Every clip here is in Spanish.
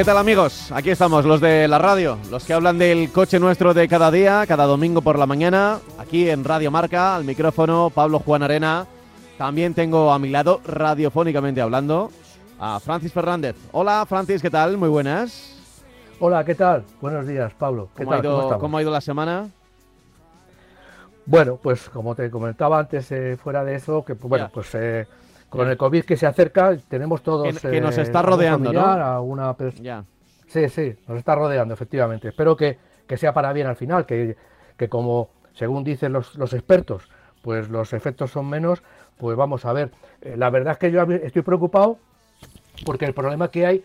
¿Qué tal amigos? Aquí estamos, los de la radio, los que hablan del coche nuestro de cada día, cada domingo por la mañana, aquí en Radio Marca, al micrófono Pablo Juan Arena. También tengo a mi lado, radiofónicamente hablando, a Francis Fernández. Hola Francis, ¿qué tal? Muy buenas. Hola, ¿qué tal? Buenos días, Pablo. ¿Qué ¿Cómo, ha ido, ¿Cómo ha ido la semana? Bueno, pues como te comentaba antes, eh, fuera de eso, que pues, bueno, pues eh, con el COVID que se acerca, tenemos todos. Que- que nos eh, está algún rodeando, ¿no? familiar, a una pers- Ya. Sí, sí, nos está rodeando, efectivamente. Espero que, que sea para bien al final, que, que como según dicen los, los expertos, pues los efectos son menos, pues vamos a ver. Eh, la verdad es que yo estoy preocupado porque el problema que hay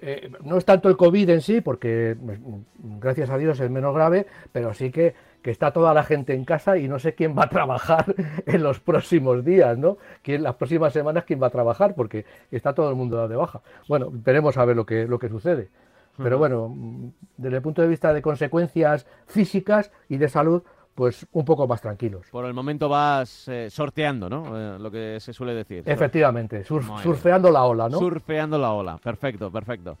eh, no es tanto el COVID en sí, porque mm, gracias a Dios es menos grave, pero sí que, que está toda la gente en casa y no sé quién va a trabajar en los próximos días, ¿no? ¿Quién, las próximas semanas quién va a trabajar, porque está todo el mundo dado de baja. Bueno, veremos a ver lo que, lo que sucede. Pero bueno, desde el punto de vista de consecuencias físicas y de salud, pues un poco más tranquilos. Por el momento vas eh, sorteando, ¿no? Eh, lo que se suele decir. Efectivamente, surf- surfeando la ola, ¿no? Surfeando la ola. Perfecto, perfecto.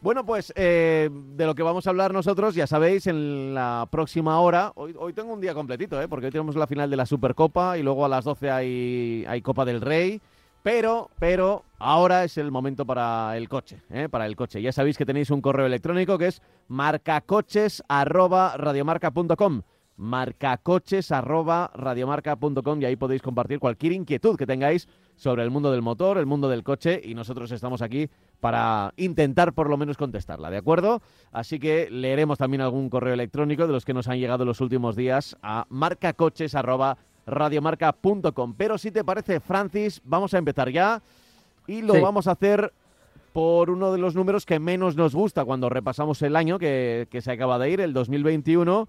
Bueno, pues eh, de lo que vamos a hablar nosotros, ya sabéis, en la próxima hora. Hoy, hoy tengo un día completito, ¿eh? porque hoy tenemos la final de la Supercopa y luego a las 12 hay, hay Copa del Rey. Pero, pero, ahora es el momento para el coche, ¿eh? para el coche. Ya sabéis que tenéis un correo electrónico que es marcacoches@radiomarca.com marcacoches@radiomarca.com y ahí podéis compartir cualquier inquietud que tengáis sobre el mundo del motor, el mundo del coche y nosotros estamos aquí para intentar por lo menos contestarla, ¿de acuerdo? Así que leeremos también algún correo electrónico de los que nos han llegado los últimos días a marcacoches@radiomarca.com. Pero si te parece, Francis, vamos a empezar ya y lo Sí. vamos a hacer por uno de los números que menos nos gusta cuando repasamos el año que, que se acaba de ir, el 2021,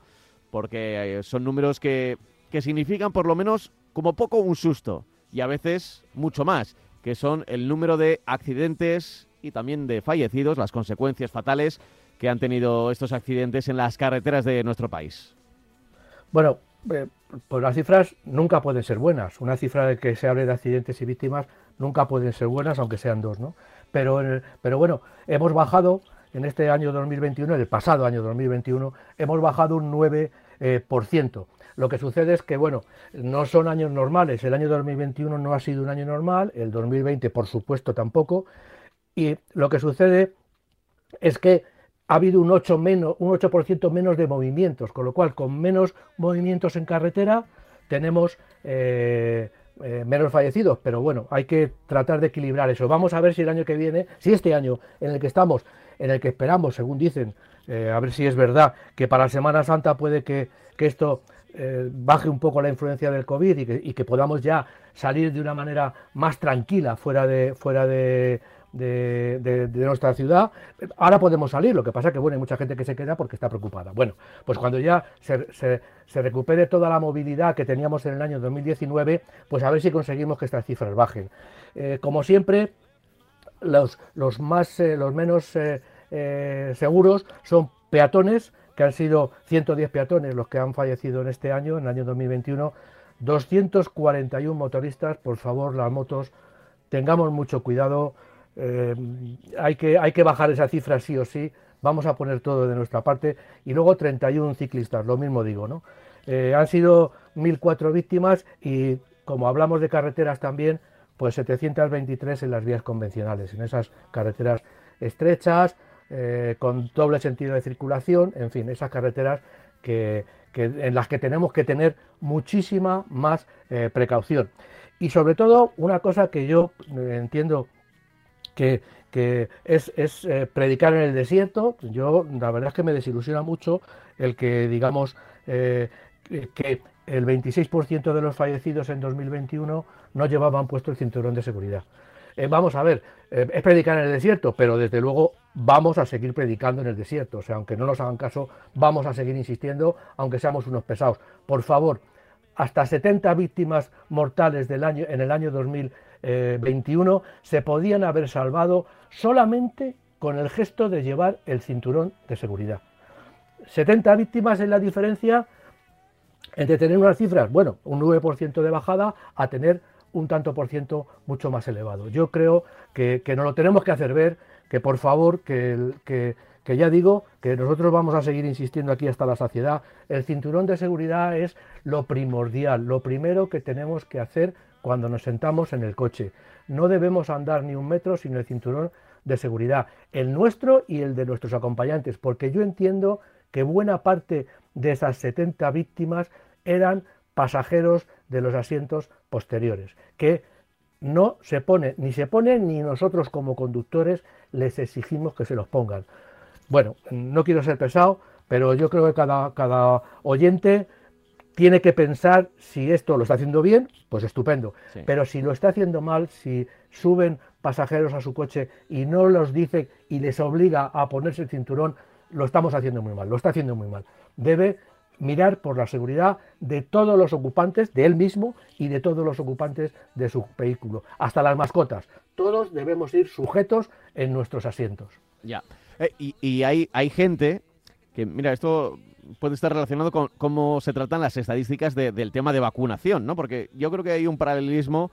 porque eh, son números que, que significan por lo menos como poco un susto y a veces mucho más, que son el número de accidentes y también de fallecidos, las consecuencias fatales que han tenido estos accidentes en las carreteras de nuestro país. Bueno, eh, pues las cifras nunca pueden ser buenas. Una cifra de que se hable de accidentes y víctimas nunca pueden ser buenas, aunque sean dos, ¿no? Pero, el- pero bueno, hemos bajado en este año 2021, en el pasado año 2021, hemos bajado un 9%. eh, por ciento. Lo que sucede es que, bueno, no son años normales. El año 2021 no ha sido un año normal, el 2020, por supuesto, tampoco. Y lo que sucede es que ha habido un 8%, menos, un 8 menos de movimientos, con lo cual con menos movimientos en carretera tenemos eh, eh, menos fallecidos, pero bueno, hay que tratar de equilibrar eso. Vamos a ver si el año que viene, si este año en el que estamos, en el que esperamos, según dicen, eh, a ver si es verdad, que para Semana Santa puede que, que esto eh, baje un poco la influencia del COVID y que, podamos ya salir de una manera más tranquila fuera de, fuera de, nuestra ciudad. Ahora podemos salir, lo que pasa que bueno, hay mucha gente que se queda porque está preocupada. Bueno, pues cuando ya se, recupere toda la movilidad que teníamos en el año 2019, pues a ver si conseguimos que estas cifras bajen. Eh, como siempre, los, los más los menos eh, seguros son peatones, que han sido 110 peatones los que han fallecido en este año, en el año 2021, 241 motoristas, por favor, las motos, tengamos mucho cuidado, eh, hay, que, hay que bajar esa cifra sí o sí, vamos a poner todo de nuestra parte, y luego 31 ciclistas, lo mismo digo, ¿no? Eh, han sido 1.004 víctimas y como hablamos de carreteras también, pues 723 en las vías convencionales, en esas carreteras estrechas, eh, con doble sentido de circulación, en fin, esas carreteras que, en las que tenemos que tener muchísima más eh, precaución. Y sobre todo, una cosa que yo eh, entiendo que, es, predicar en el desierto. Yo, la verdad es que me desilusiona mucho el que, digamos, que- el 26% de los fallecidos en 2021 no llevaban puesto el cinturón de seguridad. vamos a ver, es predicar en el desierto, pero desde luego vamos a seguir predicando en el desierto. O sea, aunque no nos hagan caso, vamos a seguir insistiendo, aunque seamos unos pesados. Por favor, hasta 70 víctimas mortales en el año 2021 se podían haber salvado solamente con el gesto de llevar el cinturón de seguridad. 70 víctimas es la diferencia entre tener unas cifras, bueno, un 9% de bajada, a tener un tanto por ciento mucho más elevado. Yo creo que, que nos lo tenemos que hacer ver, que por favor, que, que, ya digo que nosotros vamos a seguir insistiendo aquí hasta la saciedad. El cinturón de seguridad es lo primordial, lo primero que tenemos que hacer cuando nos sentamos en el coche. No debemos andar ni un metro sin el cinturón de seguridad, el nuestro y el de nuestros acompañantes, porque yo entiendo que buena parte de esas 70 víctimas eran pasajeros de los asientos posteriores, que no se pone, ni se ponen, ni nosotros como conductores les exigimos que se los pongan. Bueno, no quiero ser pesado, pero yo creo que cada, cada oyente tiene que pensar si esto lo está haciendo bien, pues estupendo. Pero si lo está haciendo mal, si suben pasajeros a su coche y no los dice y les obliga a ponerse el cinturón, lo estamos haciendo muy mal, lo está haciendo muy mal. Debe mirar por la seguridad de todos los ocupantes, de él mismo y de todos los ocupantes de su vehículo, hasta las mascotas. Todos debemos ir sujetos en nuestros asientos. Ya. Eh, y, hay, hay gente que, mira, esto puede estar relacionado con cómo se tratan las estadísticas del tema de vacunación, ¿no? Porque yo creo que hay un paralelismo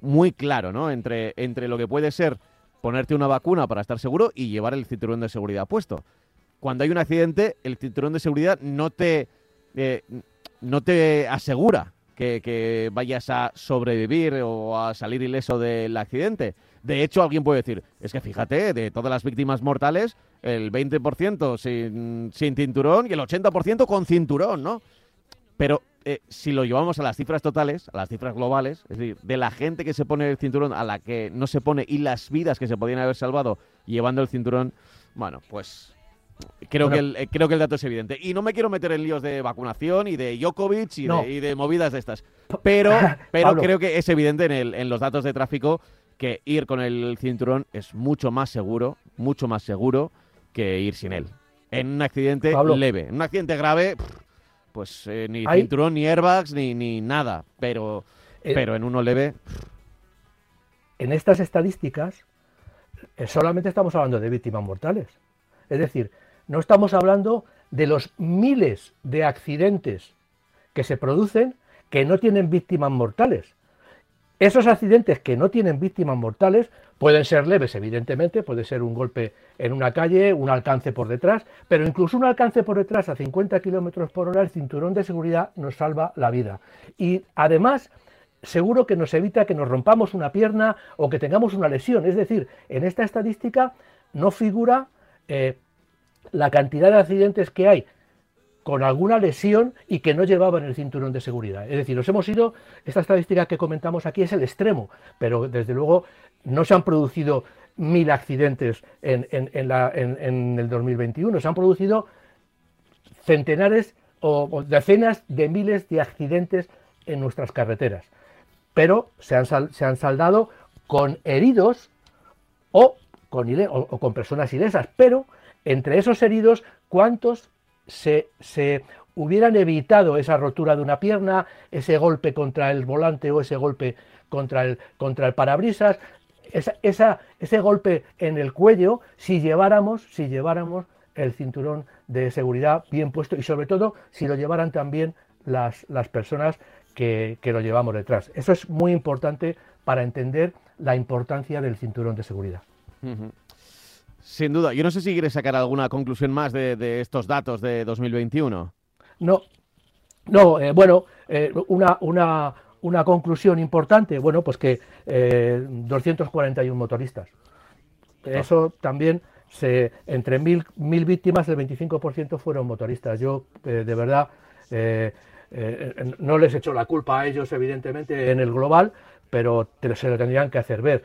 muy claro, ¿no? Entre, entre lo que puede ser ponerte una vacuna para estar seguro y llevar el cinturón de seguridad puesto. Cuando hay un accidente, el cinturón de seguridad no te, eh, no te asegura que, vayas a sobrevivir o a salir ileso del accidente. De hecho, alguien puede decir, es que fíjate, de todas las víctimas mortales, el 20% sin, sin cinturón y el 80% con cinturón, ¿no? Pero eh, si lo llevamos a las cifras totales, a las cifras globales, es decir, de la gente que se pone el cinturón a la que no se pone y las vidas que se podían haber salvado llevando el cinturón, bueno, pues creo, que, el, eh, creo que el dato es evidente. Y no me quiero meter en líos de vacunación y de Djokovic y, de, movidas de estas. Pero, pero creo que es evidente en, el, en los datos de tráfico que ir con el cinturón es mucho más seguro, mucho más seguro que ir sin él. En un accidente leve. En un accidente grave, pues eh, ni cinturón, ni airbags, ni, ni nada. Pero, eh, pero en uno leve. En estas estadísticas solamente estamos hablando de víctimas mortales. Es decir, no estamos hablando de los miles de accidentes que se producen que no tienen víctimas mortales. Esos accidentes que no tienen víctimas mortales pueden ser leves, evidentemente, puede ser un golpe en una calle, un alcance por detrás, pero incluso un alcance por detrás a 50 kilómetros por hora, el cinturón de seguridad nos salva la vida. Y además, seguro que nos evita que nos rompamos una pierna o que tengamos una lesión. Es decir, en esta estadística no figura eh, la cantidad de accidentes que hay con alguna lesión y que no llevaban el cinturón de seguridad. Es decir, nos hemos ido, esta estadística que comentamos aquí es el extremo, pero desde luego no se han producido mil accidentes en, el 2021, se han producido centenares o, decenas de miles de accidentes en nuestras carreteras, pero se han, se han saldado con heridos o con, o con personas ilesas, pero entre esos heridos, ¿cuántos se, hubieran evitado esa rotura de una pierna, ese golpe contra el volante o ese golpe contra el, contra el parabrisas, ese golpe en el cuello, si lleváramos, si lleváramos el cinturón de seguridad bien puesto y sobre todo si lo llevaran también las, las personas que, lo llevamos detrás. Eso es muy importante para entender la importancia del cinturón de seguridad. Sin duda. Yo no sé si quieres sacar alguna conclusión más de, estos datos de 2021. No, no, eh, bueno, eh, una, una, una, conclusión importante, bueno, pues que 241 eh, motoristas. Ah. Eso también, se, entre mil, mil víctimas, el 25% fueron motoristas. Yo, de verdad, no les echo la culpa a ellos, evidentemente, en el global, pero se lo tendrían que hacer ver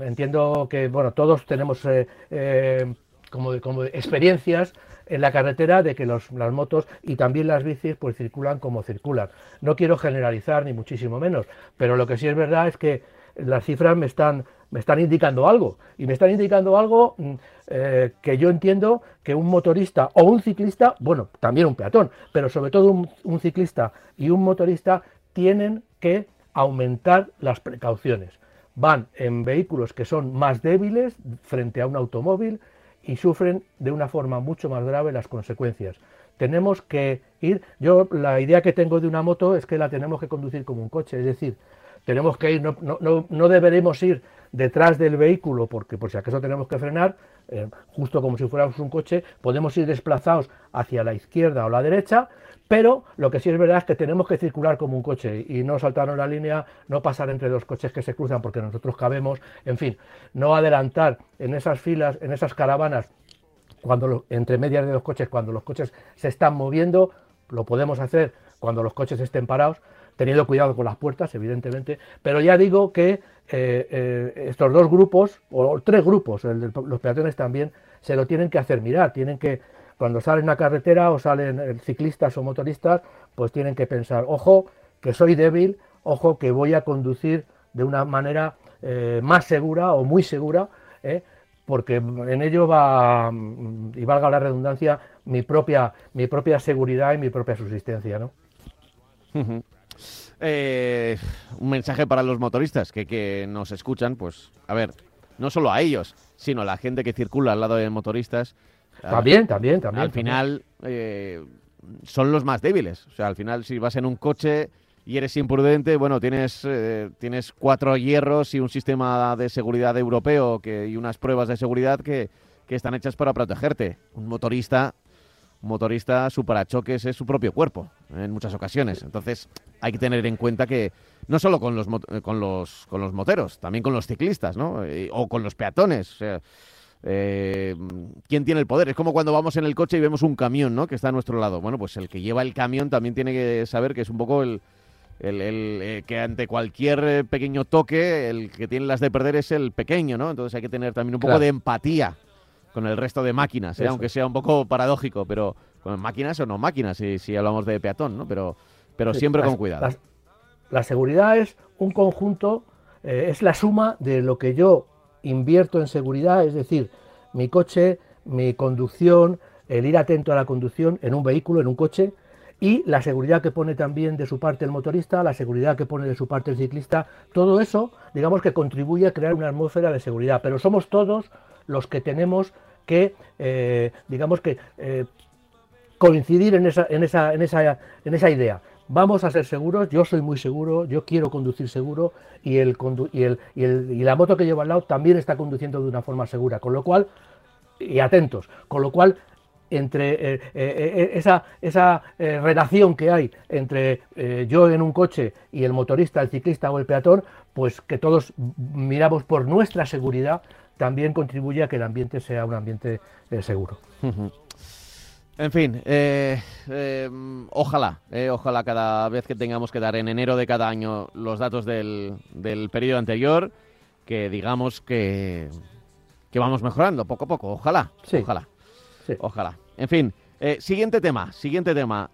entiendo que bueno todos tenemos eh, eh, como, como, experiencias en la carretera de que los, las motos y también las bicis pues circulan como circulan. No quiero generalizar ni muchísimo menos, pero lo que sí es verdad es que las cifras me están, me están indicando algo. Y me están indicando algo mm, eh, que yo entiendo que un motorista o un ciclista, bueno, también un peatón, pero sobre todo un, ciclista y un motorista tienen que aumentar las precauciones. Van en vehículos que son más débiles frente a un automóvil y sufren de una forma mucho más grave las consecuencias. Tenemos que ir, yo la idea que tengo de una moto es que la tenemos que conducir como un coche, es decir, tenemos que ir, no, no, no deberemos ir detrás del vehículo porque por si acaso tenemos que frenar, eh, justo como si fuéramos un coche, podemos ir desplazados hacia la izquierda o la derecha, pero lo que sí es verdad es que tenemos que circular como un coche y no saltarnos la línea, no pasar entre dos coches que se cruzan porque nosotros cabemos, en fin, no adelantar en esas filas, en esas caravanas, cuando entre medias de dos coches, cuando los coches se están moviendo, lo podemos hacer cuando los coches estén parados, teniendo cuidado con las puertas, evidentemente, pero ya digo que eh, eh, estos dos grupos, o tres grupos, los peatones también, se lo tienen que hacer mirar, tienen que, cuando salen a carretera o salen eh, ciclistas o motoristas, pues tienen que pensar, ojo, que soy débil, ojo, que voy a conducir de una manera más segura o muy segura, porque en ello va, y valga la redundancia, mi propia, mi propia seguridad y mi propia subsistencia, ¿no? Eh, un mensaje para los motoristas que, nos escuchan, pues, a ver, no solo a ellos, sino a la gente que circula al lado de motoristas. También, también, también. Al final eh, son los más débiles. O sea, al final si vas en un coche y eres imprudente, bueno, tienes, eh, tienes cuatro hierros y un sistema de seguridad europeo que, y unas pruebas de seguridad que, que están hechas para protegerte. Un motorista un motorista, su parachoques es su propio cuerpo en muchas ocasiones. Entonces hay que tener en cuenta que no solo con los, con los, con los moteros, también con los ciclistas, ¿no? Eh, o con los peatones. O sea, eh, ¿quién tiene el poder? Es como cuando vamos en el coche y vemos un camión, ¿no? Que está a nuestro lado. Bueno, pues el que lleva el camión también tiene que saber que es un poco el, el, eh, que ante cualquier pequeño toque, el que tiene las de perder es el pequeño, ¿no? Entonces hay que tener también un poco de empatía con el resto de máquinas, ¿eh? aunque sea un poco paradójico, pero con máquinas o no máquinas, si, si hablamos de peatón, ¿no? Pero, pero siempre con cuidado. La, seguridad es un conjunto, eh, es la suma de lo que yo invierto en seguridad, es decir, mi coche, mi conducción, el ir atento a la conducción en un vehículo, en un coche, y la seguridad que pone también de su parte el motorista, la seguridad que pone de su parte el ciclista, todo eso, digamos que contribuye a crear una atmósfera de seguridad, pero somos todos los que tenemos que, eh, digamos que, eh, coincidir en esa, en, esa, en, esa, en esa idea. Vamos a ser seguros, yo soy muy seguro, yo quiero conducir seguro y, la moto que llevo al lado también está conduciendo de una forma segura, con lo cual, y atentos, con lo cual entre eh, esa, esa relación que hay entre yo en un coche y el motorista, el ciclista o el peatón, pues que todos miramos por nuestra seguridad también contribuye a que el ambiente sea un ambiente eh, seguro. En fin, eh, eh, ojalá, ojalá cada vez que tengamos que dar en enero de cada año los datos del, del periodo anterior, que digamos que, que vamos mejorando poco a poco. Ojalá, ojalá, ojalá. En fin, siguiente tema, siguiente tema.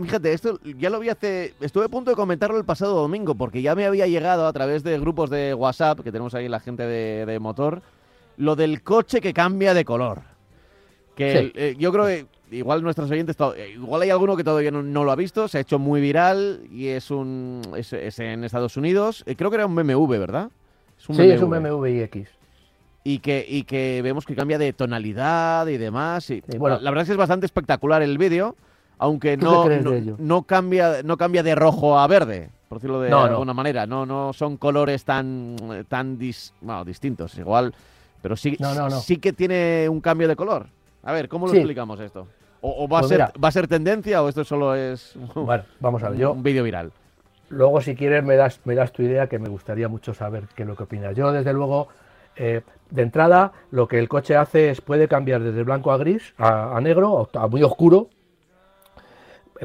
Fíjate, esto ya lo vi hace. Estuve a punto de comentarlo el pasado domingo, porque ya me había llegado a través de grupos de WhatsApp, que tenemos ahí la gente de, motor, lo del coche que cambia de color. Que eh, yo creo que igual nuestros oyentes, eh, igual hay alguno que todavía no, lo ha visto, se ha hecho muy viral y es un es, en Estados Unidos. Eh, creo que era un BMW, ¿verdad? sí, es un BMW iX. Y que, y que vemos que cambia de tonalidad y demás. Y, bueno, la verdad es que es bastante espectacular el vídeo aunque no, no, cambia, no cambia de rojo a verde, por decirlo de alguna manera. No, no son colores tan, tan distintos, igual, pero sí, sí que tiene un cambio de color. A ver, ¿cómo lo explicamos esto? ¿O, va, a pues ser, va a ser tendencia o esto solo es bueno, vamos a ver, yo, un vídeo viral? Luego, si quieres, me das, me das tu idea, que me gustaría mucho saber qué es lo que opinas. Yo, desde luego, eh, de entrada, lo que el coche hace es puede cambiar desde blanco a gris, a, a negro, a muy oscuro,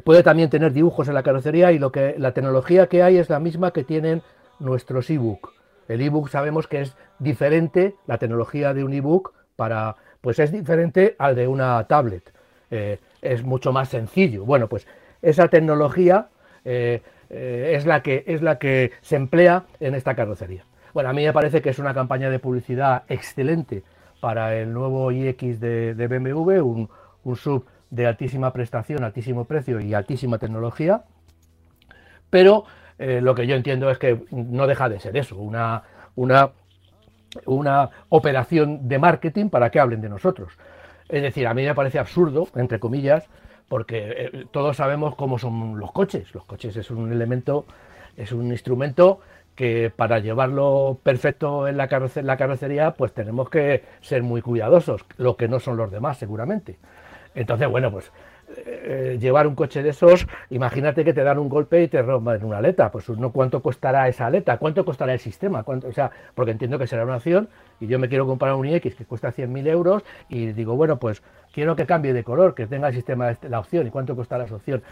Puede también tener dibujos en la carrocería y lo que la tecnología que hay es la misma que tienen nuestros ebook. El ebook sabemos que es diferente, la tecnología de un ebook para, pues es diferente al de una tablet. Eh, es mucho más sencillo. Bueno, pues esa tecnología eh, eh, es, la que, es la que se emplea en esta carrocería. Bueno, a mí me parece que es una campaña de publicidad excelente para el nuevo iX de, BMW, un, sub de altísima prestación, altísimo precio y altísima tecnología. Pero lo que yo entiendo es que no deja de ser eso, una, una, una operación de marketing para que hablen de nosotros. Es decir, a mí me parece absurdo, entre comillas, porque eh, todos sabemos cómo son los coches. Los coches es un elemento, es un instrumento que para llevarlo perfecto en la, carrocería, pues tenemos que ser muy cuidadosos, lo que no son los demás, seguramente. Entonces, bueno, pues eh, llevar un coche de esos, imagínate que te dan un golpe y te rompen una aleta, pues no cuánto costará esa aleta, cuánto costará el sistema, ¿Cuánto, o sea, porque entiendo que será una opción y yo me quiero comprar un iX que cuesta 100.000 euros y digo, bueno, pues quiero que cambie de color, que tenga el sistema, la opción y cuánto costará esa opción.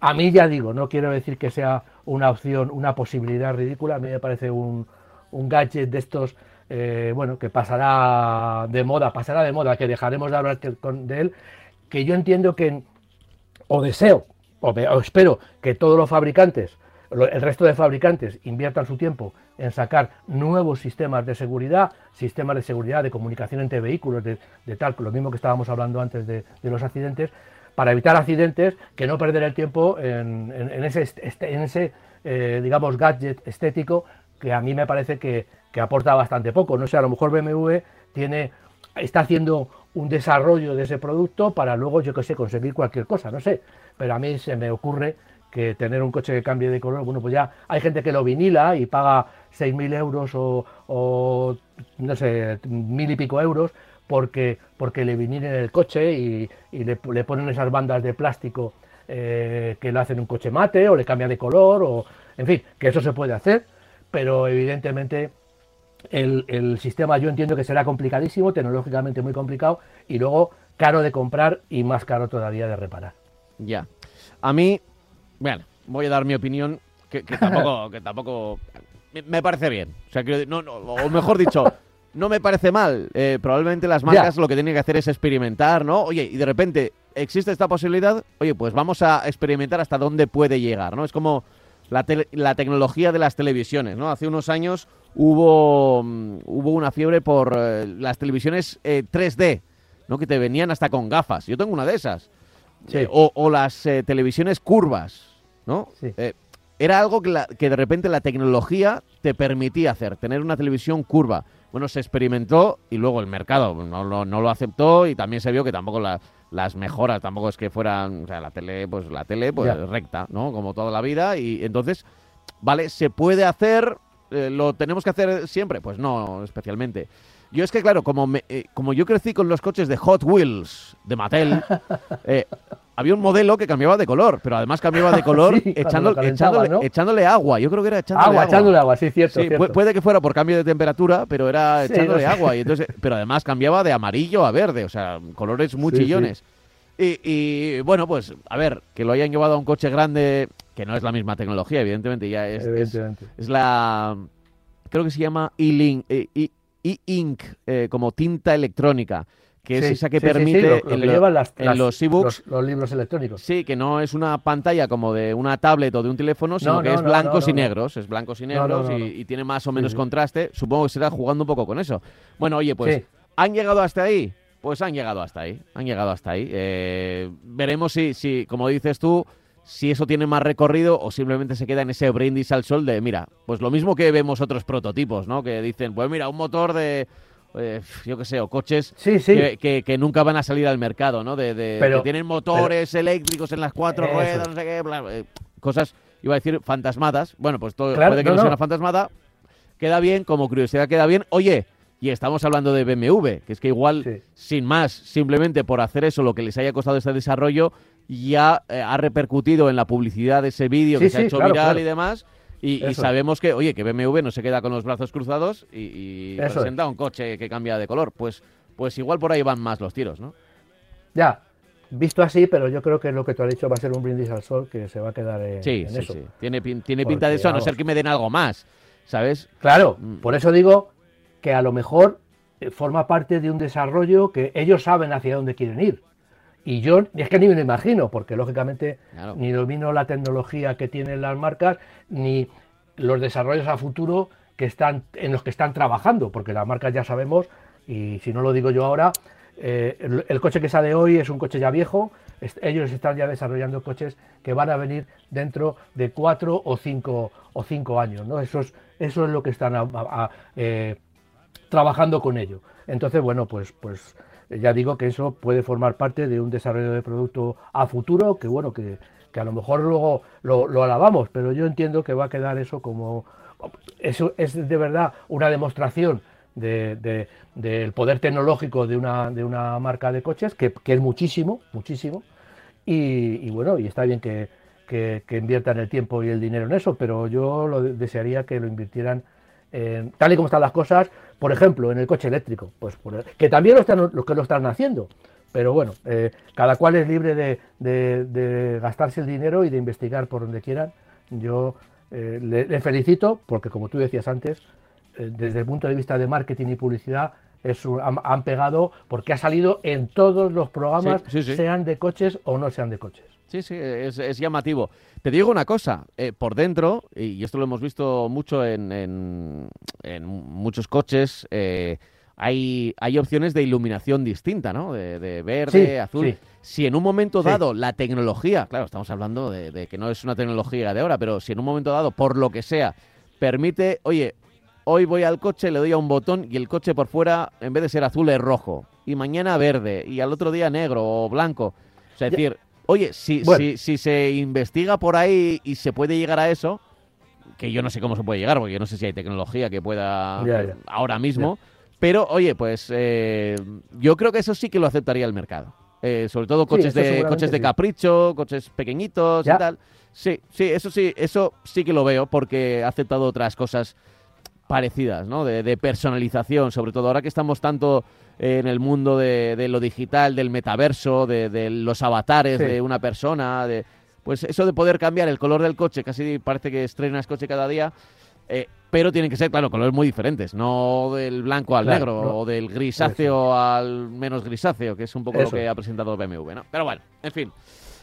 A mí ya digo, no quiero decir que sea una opción, una posibilidad ridícula, a mí me parece un, gadget de estos, eh, bueno, que pasará de moda, pasará de moda, que dejaremos de hablar de él, que yo entiendo que, o deseo, o, espero que todos los fabricantes, el resto de fabricantes inviertan su tiempo en sacar nuevos sistemas de seguridad, sistemas de seguridad de comunicación entre vehículos, de, tal, lo mismo que estábamos hablando antes de los accidentes, para evitar accidentes, que no perder el tiempo en, ese, este, eh, digamos, gadget estético que a mí me parece que, aporta bastante poco. No sé, a lo mejor BMW tiene, está haciendo un desarrollo de ese producto para luego, yo que sé, conseguir cualquier cosa, no sé. Pero a mí se me ocurre que tener un coche que cambie de color, bueno, pues ya hay gente que lo vinila y paga 6.000 euros o, no sé, mil y pico euros porque, porque le vinieren el coche y, le, ponen esas bandas de plástico eh, que le hacen un coche mate o le cambia de color, o en fin, que eso se puede hacer, pero evidentemente el, sistema yo entiendo que será complicadísimo, tecnológicamente muy complicado y luego caro de comprar y más caro todavía de reparar. Ya. A mí, bueno, voy a dar mi opinión, que, tampoco, que tampoco me, parece bien. O sea, no, o mejor dicho, no me parece mal. Eh, probablemente las marcas lo que tienen que hacer es experimentar, ¿no? Oye, y de repente existe esta posibilidad, oye, pues vamos a experimentar hasta dónde puede llegar, ¿no? Es como la, la tecnología de las televisiones, ¿no? Hace unos años hubo, mm, hubo una fiebre por eh, las televisiones 3D, eh, ¿no? Que te venían hasta con gafas. Yo tengo una de esas. o, las televisiones curvas, ¿no? era algo que, que de repente la tecnología te permitía hacer, tener una televisión curva bueno, se experimentó y luego el mercado no, lo aceptó y también se vio que tampoco las mejoras tampoco es que fueran, o sea, la tele, pues la tele, pues recta, ¿no? Como toda la vida y entonces, vale, se puede hacer, eh, lo tenemos que hacer siempre, pues no, especialmente. Yo es que, claro, como, eh, como yo crecí con los coches de Hot Wheels de Mattel, eh, había un modelo que cambiaba de color, pero además cambiaba de color echándole, agua. Yo creo que era echándole agua. echándole agua, sí, cierto, Puede que fuera por cambio de temperatura, pero era echándole agua. Y entonces, pero además cambiaba de amarillo a verde, o sea, colores muy chillones. Y, bueno, pues, a ver, que lo hayan llevado a un coche grande, que no es la misma tecnología, evidentemente, ya es, es, la... Creo que se llama e-Link, e, ink eh, como tinta electrónica que es esa que permite en, los ebooks los, libros electrónicos. Sí, que no es una pantalla como de una tablet o de un teléfono, sino que es blancos y negros, es blancos y negros y, tiene más o menos contraste. Supongo que será jugando un poco con eso. Bueno, oye, pues han llegado hasta ahí. Pues han llegado hasta ahí, han llegado hasta ahí. Eh, veremos si, si, como dices tú, si eso tiene más recorrido o simplemente se queda en ese brindis al sol de, mira, pues lo mismo que vemos otros prototipos, ¿no? Que dicen, pues mira, un motor de eh, yo qué sé, o coches Que, que, nunca van a salir al mercado, ¿no? De, que tienen motores eléctricos en las cuatro ruedas, no sé qué, eh, cosas, iba a decir, fantasmadas. Bueno, pues todo puede que no, sea una fantasmada. Queda bien, como curiosidad queda bien. Oye, y estamos hablando de BMW, que es que igual, sin más, simplemente por hacer eso, lo que les haya costado este desarrollo, ya eh, ha repercutido en la publicidad de ese vídeo que se ha hecho viral y demás y, sabemos que, oye, que BMW no se queda con los brazos cruzados y, presenta un coche que cambia de color. Pues, pues igual por ahí van más los tiros, ¿no? Ya, visto así, pero yo creo que lo que tú has dicho va a ser un brindis al sol que se va a quedar en, sí, sí, Sí. Tiene, tiene pinta de eso, a no ser que me den algo más, ¿sabes? Claro, mm. por eso digo que a lo mejor eh, forma parte de un desarrollo que ellos saben hacia dónde quieren ir. Y yo es que ni me lo imagino, porque lógicamente ni domino la tecnología que tienen las marcas, ni los desarrollos a futuro que están, en los que están trabajando, porque las marcas ya sabemos, y si no lo digo yo ahora, eh, el, coche que sale hoy es un coche ya viejo, ellos están ya desarrollando coches que van a venir dentro de cuatro o cinco, o cinco años, ¿no? Eso es, eso es lo que están eh, trabajando con ello. Entonces, bueno, pues, pues ya digo que eso puede formar parte de un desarrollo de producto a futuro, que bueno, que, a lo mejor luego lo, alabamos, pero yo entiendo que va a quedar eso como... Eso es de verdad una demostración del poder tecnológico de una, de una marca de coches, que, es muchísimo, muchísimo, y, bueno, y está bien que, que, inviertan el tiempo y el dinero en eso, pero yo lo desearía que lo invirtieran tal y como están las cosas, por ejemplo, en el coche eléctrico, pues que también lo están, los que lo están haciendo, pero bueno, eh, cada cual es libre de, gastarse el dinero y de investigar por donde quieran. Yo eh, le, felicito porque, como tú decías antes, eh, desde el punto de vista de marketing y publicidad, es han, pegado porque ha salido en todos los programas, sean de coches o no sean de coches. Sí, sí, es, llamativo. Te digo una cosa, eh, por dentro, y esto lo hemos visto mucho en, en, muchos coches, eh, hay, hay opciones de iluminación distinta, ¿no? De, verde, azul. Si en un momento dado la tecnología, claro, estamos hablando de, de, que no es una tecnología de ahora, pero si en un momento dado, por lo que sea, permite, oye, hoy voy al coche, le doy a un botón y el coche por fuera, en vez de ser azul, es rojo. Y mañana verde, y al otro día negro o blanco. O sea, es decir, Oye, si, si, se investiga por ahí y se puede llegar a eso, que yo no sé cómo se puede llegar, porque yo no sé si hay tecnología que pueda ahora mismo, pero oye, pues eh, yo creo que eso sí que lo aceptaría el mercado. Eh, sobre todo coches de coches de capricho, coches pequeñitos y tal. Sí, sí, eso sí, eso sí que lo veo porque ha aceptado otras cosas parecidas, ¿no? De, personalización, sobre todo ahora que estamos tanto en el mundo de, lo digital, del metaverso, de, los avatares de una persona, de pues eso de poder cambiar el color del coche, casi parece que estrenas coche cada día, eh, pero tienen que ser, claro, colores muy diferentes, no del blanco al negro o del grisáceo al menos grisáceo, que es un poco lo que ha presentado BMW, ¿no? Pero bueno, en fin.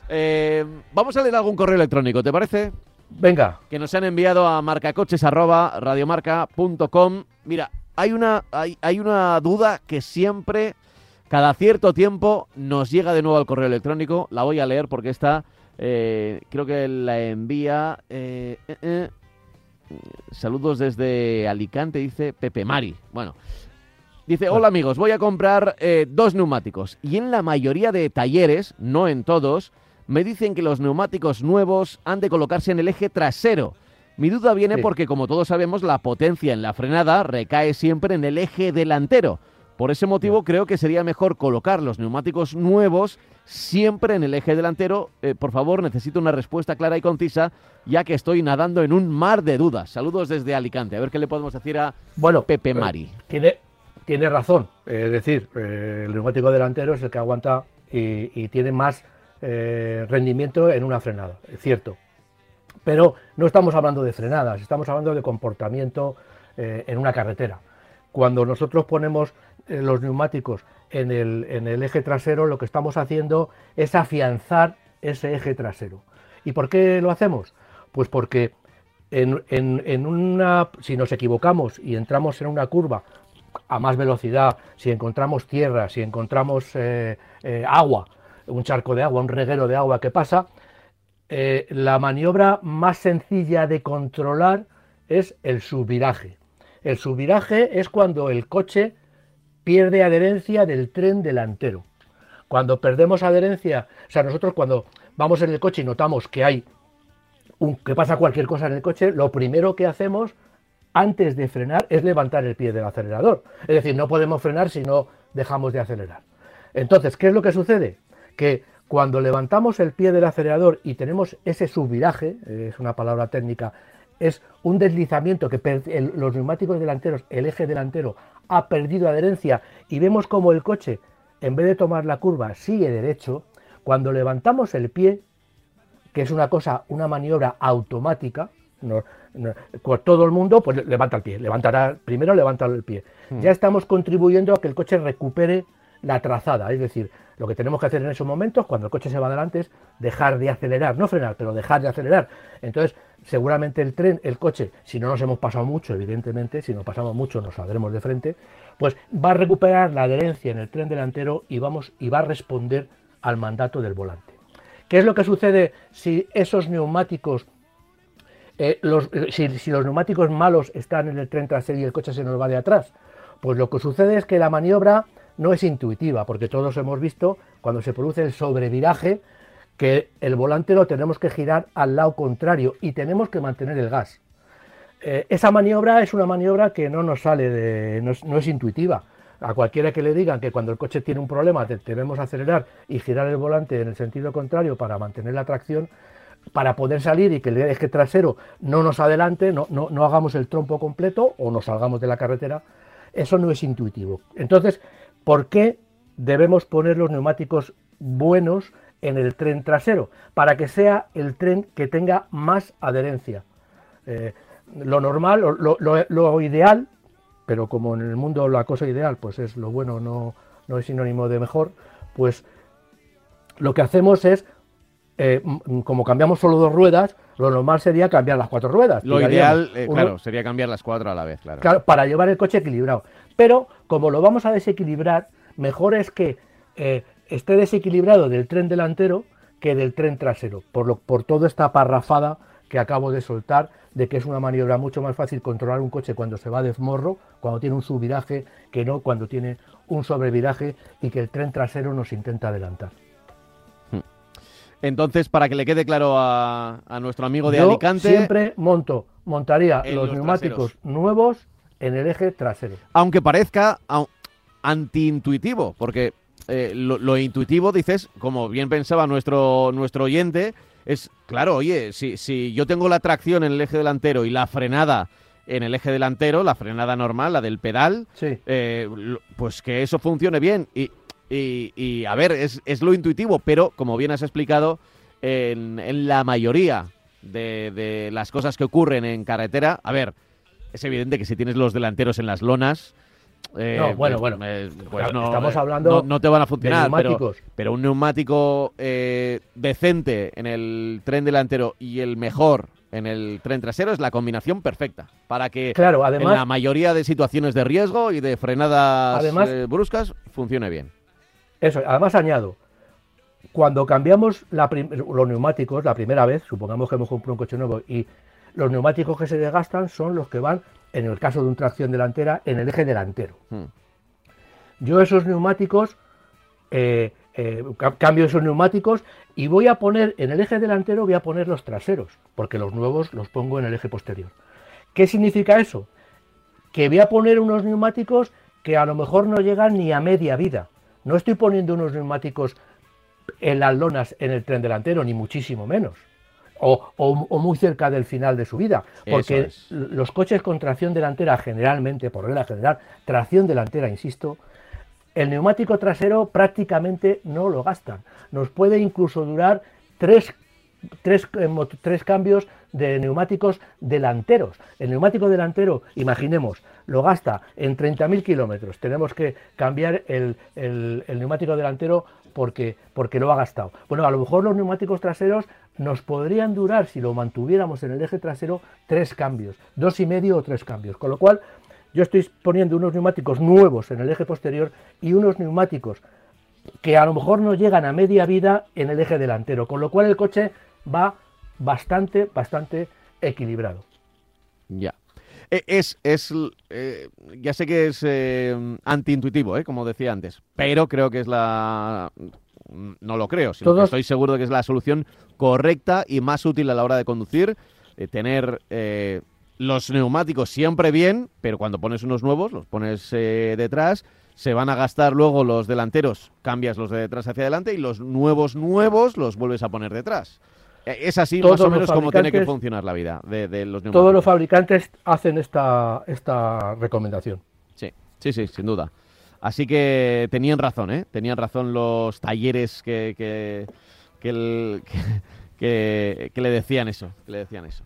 Eh, vamos a leer algún correo electrónico, ¿te parece? Venga. Que nos han enviado a marcacoches.radiomarca.com. Mira, hay una, hay, hay una duda que siempre, cada cierto tiempo, nos llega de nuevo al correo electrónico. La voy a leer porque esta, eh, creo que la envía... Eh, eh, saludos desde Alicante, dice Pepe Mari. Bueno, Dice, hola amigos, voy a comprar dos neumáticos y en la mayoría de talleres, no en todos, me dicen que los neumáticos nuevos han de colocarse en el eje trasero. Mi duda viene porque, como todos sabemos, la potencia en la frenada recae siempre en el eje delantero. Por ese motivo creo que sería mejor colocar los neumáticos nuevos siempre en el eje delantero. Eh, por favor, necesito una respuesta clara y concisa, ya que estoy nadando en un mar de dudas. Saludos desde Alicante. A ver qué le podemos decir a bueno, Pepe eh, Mari. tiene, tiene razón. Es decir, eh, el neumático delantero es el que aguanta y tiene más rendimiento en una frenada, es cierto. Pero no estamos hablando de frenadas, estamos hablando de comportamiento eh, en una carretera. Cuando nosotros ponemos eh, los neumáticos en el, eje trasero, lo que estamos haciendo es afianzar ese eje trasero. ¿Y por qué lo hacemos? Pues porque en, una, si nos equivocamos y entramos en una curva a más velocidad, si encontramos tierra, si encontramos agua, un charco de agua, un reguero de agua que pasa, eh, la maniobra más sencilla de controlar es el subviraje. El subviraje es cuando el coche pierde adherencia del tren delantero. Cuando perdemos adherencia, o sea, nosotros cuando vamos en el coche y notamos que hay un, que pasa cualquier cosa en el coche, lo primero que hacemos antes de frenar es levantar el pie del acelerador. Es decir, no podemos frenar si no dejamos de acelerar. Entonces, ¿qué es lo que sucede? que cuando levantamos el pie del acelerador y tenemos ese subviraje, es una palabra técnica, es un deslizamiento que los neumáticos delanteros, el eje delantero, ha perdido adherencia y vemos como el coche, en vez de tomar la curva, sigue derecho, cuando levantamos el pie, que es una cosa, una maniobra automática, todo el mundo pues levanta el pie, levantará, primero levanta el pie. Hmm. Ya estamos contribuyendo a que el coche recupere la trazada, es decir, Lo que tenemos que hacer en esos momentos, cuando el coche se va adelante, es dejar de acelerar, no frenar, pero dejar de acelerar. Entonces, seguramente el tren, el coche, si no nos hemos pasado mucho, evidentemente, si nos pasamos mucho nos saldremos de frente, pues va a recuperar la adherencia en el tren delantero y, vamos, y va a responder al mandato del volante. ¿Qué es lo que sucede si esos neumáticos eh, los, eh, si, los neumáticos malos están en el tren trasero y el coche se nos va de atrás, pues lo que sucede es que la maniobra no es intuitiva, porque todos hemos visto cuando se produce el sobreviraje que el volante lo tenemos que girar al lado contrario y tenemos que mantener el gas. Eh, esa maniobra es una maniobra que no nos sale de. no es, no intuitiva. A cualquiera que le digan que cuando el coche tiene un problema debemos acelerar y girar el volante en el sentido contrario para mantener la tracción, para poder salir y que el eje trasero no nos adelante, no, no, hagamos el trompo completo o nos salgamos de la carretera, eso no es intuitivo. Entonces, ¿por qué debemos poner los neumáticos buenos en el tren trasero? Para que sea el tren que tenga más adherencia. Eh, lo normal, lo, lo, ideal, pero como en el mundo la cosa ideal, pues es lo bueno, no, no es sinónimo de mejor, pues lo que hacemos es eh, como cambiamos solo dos ruedas, lo normal sería cambiar las cuatro ruedas. Lo ideal, eh, claro, sería cambiar las cuatro a la vez, claro. claro. Para llevar el coche equilibrado. Pero como lo vamos a desequilibrar, mejor es que eh, esté desequilibrado del tren delantero que del tren trasero, por, lo, por toda esta parrafada que acabo de soltar, de que es una maniobra mucho más fácil controlar un coche cuando se va de morro, cuando tiene un subviraje, que no cuando tiene un sobreviraje y que el tren trasero nos intenta adelantar. Entonces, para que le quede claro a, nuestro amigo de Alicante. Siempre monto, montaría los, neumáticos nuevos en el eje trasero. Aunque parezca antiintuitivo, porque eh, lo, intuitivo, dices, como bien pensaba nuestro, nuestro oyente, es, claro, oye, si, si yo tengo la tracción en el eje delantero y la frenada en el eje delantero, la frenada normal, la del pedal, eh, pues que eso funcione bien. Y, y, a ver, es, es, lo intuitivo, pero como bien has explicado, en, en la mayoría de, de, las cosas que ocurren en carretera, a ver, es evidente que si tienes los delanteros en las lonas, eh, no, bueno, pues, bueno. Eh, pues no, estamos eh, hablando. No, te van a funcionar. Pero, pero, un neumático eh, decente en el tren delantero y el mejor en el tren trasero es la combinación perfecta para que claro, además, en la mayoría de situaciones de riesgo y de frenadas bruscas funcione bien. Eso, además añado, cuando cambiamos los neumáticos la primera vez, supongamos que hemos comprado un coche nuevo y los neumáticos que se desgastan son los que van, en el caso de una tracción delantera, en el eje delantero. Hmm. Yo esos neumáticos, eh, eh, cambio esos neumáticos y voy a poner en el eje delantero, voy a poner los traseros, porque los nuevos los pongo en el eje posterior. ¿Qué significa eso? Que voy a poner unos neumáticos que a lo mejor no llegan ni a media vida. No estoy poniendo unos neumáticos en las lonas en el tren delantero, ni muchísimo menos. O, muy cerca del final de su vida. Porque los coches con tracción delantera, generalmente, por regla general, tracción delantera, insisto, el neumático trasero prácticamente no lo gastan. Nos puede incluso durar tres, tres, eh, tres cambios de neumáticos delanteros. El neumático delantero, imaginemos, lo gasta en 30.000 kilómetros. Tenemos que cambiar el, neumático delantero porque, porque lo ha gastado. Bueno, a lo mejor los neumáticos traseros nos podrían durar, si lo mantuviéramos en el eje trasero, tres cambios, dos y medio o tres cambios. Con lo cual, yo estoy poniendo unos neumáticos nuevos en el eje posterior y unos neumáticos que a lo mejor no llegan a media vida en el eje delantero. Con lo cual el coche va bastante, bastante equilibrado. Ya. E, es, es eh, ya sé que es eh, antiintuitivo, eh, como decía antes, pero creo que es la... No lo creo, sino que estoy seguro de que es la solución correcta y más útil a la hora de conducir, tener los neumáticos siempre bien, pero cuando pones unos nuevos, los pones detrás, se van a gastar luego los delanteros, cambias los de detrás hacia adelante y los nuevos nuevos los vuelves a poner detrás. Eh, es así más o menos como tiene que funcionar la vida de, los neumáticos. Todos los fabricantes hacen esta, esta recomendación. Sí, sí, sí, sin duda. Así que tenían razón, ¿eh? Tenían razón los talleres que, que, que, le decían eso. Que le decían eso.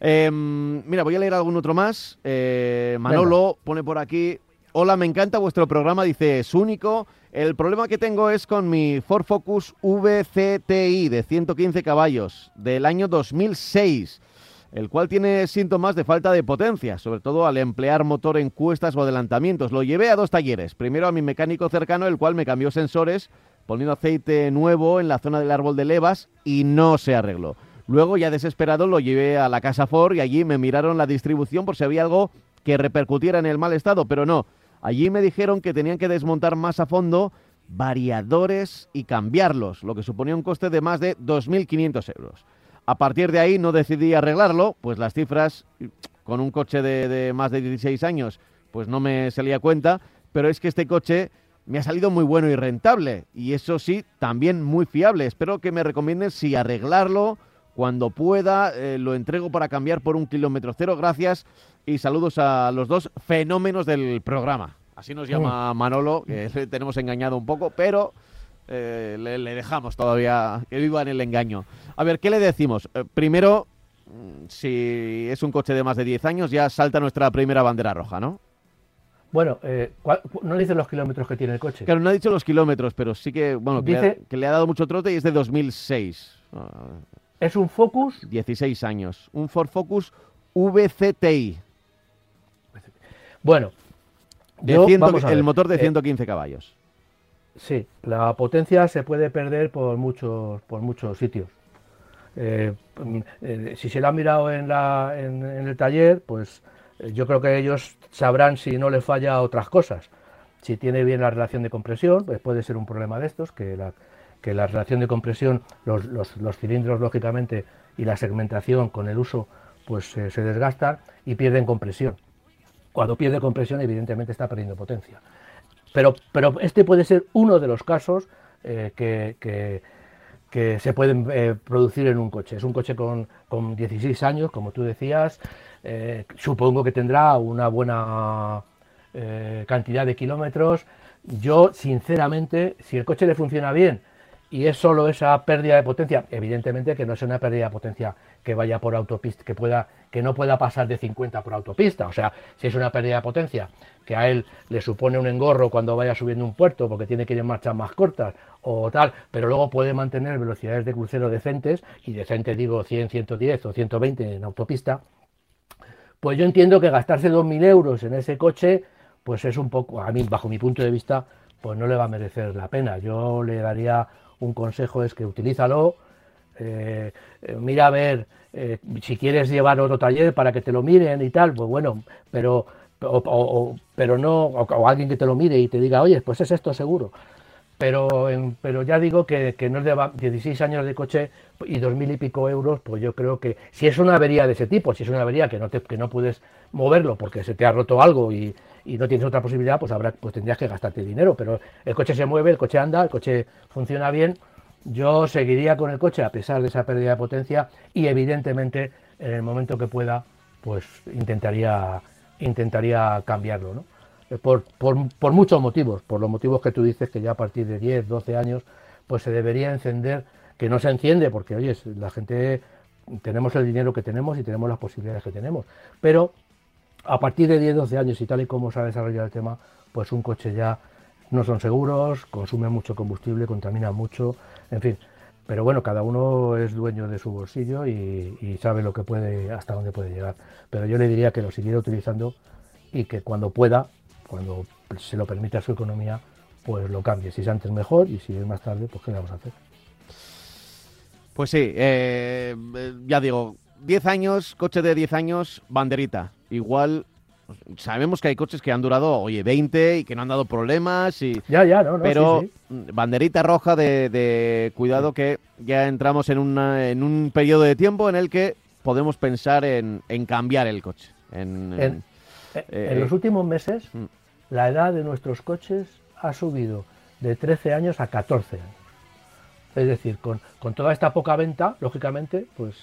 Em, mira, voy a leer algún otro más. Eh, Manolo pone por aquí hola, me encanta vuestro programa, dice, es único. El problema que tengo es con mi Ford Focus VCTI de 115 caballos del año 2006 el cual tiene síntomas de falta de potencia, sobre todo al emplear motor en cuestas o adelantamientos. Lo llevé a dos talleres, primero a mi mecánico cercano, el cual me cambió sensores, poniendo aceite nuevo en la zona del árbol de levas y no se arregló. Luego, ya desesperado, lo llevé a la casa Ford y allí me miraron la distribución por si había algo que repercutiera en el mal estado, pero no. Allí me dijeron que tenían que desmontar más a fondo variadores y cambiarlos, lo que suponía un coste de más de 2.500 euros. A partir de ahí no decidí arreglarlo, pues las cifras con un coche de, más de 16 años, pues no me salía cuenta, pero es que este coche me ha salido muy bueno y rentable, y eso sí, también muy fiable. Espero que me recomiendes si arreglarlo cuando pueda, eh, lo entrego para cambiar por un kilómetro cero. Gracias y saludos a los dos fenómenos del programa. Así nos llama mm. Manolo, que le tenemos engañado un poco, pero eh, le, dejamos todavía que viva en el engaño. A ver, ¿qué le decimos? Eh, primero, mm, si es un coche de más de 10 años, ya salta nuestra primera bandera roja, ¿no? Bueno, eh, no dice los kilómetros que tiene el coche. Claro, no ha dicho los kilómetros, pero sí que, bueno, dice, que, le ha, dado mucho trote y es de 2006. Ah, ¿Es un Focus? 16 años. Un Ford Focus VCTI. Bueno, el motor de 115 caballos. Sí, la potencia se puede perder por muchos, por muchos sitios. Eh, eh, si se la ha mirado en, la, en, el taller, pues eh, yo creo que ellos sabrán si no le falla otras cosas. Si tiene bien la relación de compresión, pues puede ser un problema de estos, que la, que la relación de compresión, los, los, los cilindros lógicamente y la segmentación con el uso pues se desgastan y pierden compresión. Cuando pierde compresión evidentemente está perdiendo potencia. Pero, pero este puede ser uno de los casos eh, que, se pueden eh, producir en un coche. Es un coche con, 16 años, como tú decías. Eh, supongo que tendrá una buena cantidad de kilómetros. Yo, sinceramente, si el coche le funciona bien y es solo esa pérdida de potencia, evidentemente que no es una pérdida de potencia que vaya por autopista, que pueda, que no pueda pasar de 50 por autopista. O sea, si es una pérdida de potencia que a él le supone un engorro cuando vaya subiendo un puerto porque tiene que ir en marchas más cortas o tal, pero luego puede mantener velocidades de crucero decentes, y decentes digo 100, 110 o 120 en autopista, pues yo entiendo que gastarse 2.000 euros en ese coche, pues es un poco, a mí, bajo mi punto de vista, pues no le va a merecer la pena. Yo le daría un consejo, es que utilízalo, eh, eh, mira a ver eh, si quieres llevar otro taller para que te lo miren y tal, pues bueno, pero pero no, o, alguien que te lo mire y te diga, oye, pues es esto seguro. Pero, pero ya digo que, no es de 16 años de coche y dos mil y pico euros, pues yo creo que si es una avería de ese tipo, si es una avería que no, te, que no puedes moverlo porque se te ha roto algo y, y no tienes otra posibilidad, pues, habrá, pues tendrías que gastarte dinero. Pero el coche se mueve, el coche anda, el coche funciona bien. Yo seguiría con el coche a pesar de esa pérdida de potencia y evidentemente en el momento que pueda, pues intentaría intentaría cambiarlo, ¿no? Eh, por, por, muchos motivos, por los motivos que tú dices que ya a partir de 10, 12 años, pues se debería encender, que no se enciende, porque oye, la gente tenemos el dinero que tenemos y tenemos las posibilidades que tenemos, pero a partir de 10, 12 años y tal y como se ha desarrollado el tema, pues un coche ya no son seguros, consumen mucho combustible, contaminan mucho, en fin. Pero bueno, cada uno es dueño de su bolsillo y, sabe lo que puede, hasta dónde puede llegar. Pero yo le diría que lo siguiera utilizando y que cuando pueda, cuando se lo permita su economía, pues lo cambie. Si es antes mejor y si es más tarde, pues qué le vamos a hacer. Pues sí, eh, ya digo, 10 años, coche de 10 años, banderita. Igual sabemos que hay coches que han durado, oye, 20 y que no han dado problemas. Y, ya, ya, no, no, pero banderita roja de, cuidado que ya entramos en, una, en un periodo de tiempo en el que podemos pensar en, cambiar el coche. En, en, eh, los últimos meses, mm. la edad de nuestros coches ha subido de 13 años a 14 años. Es decir, con, con toda esta poca venta, lógicamente, pues,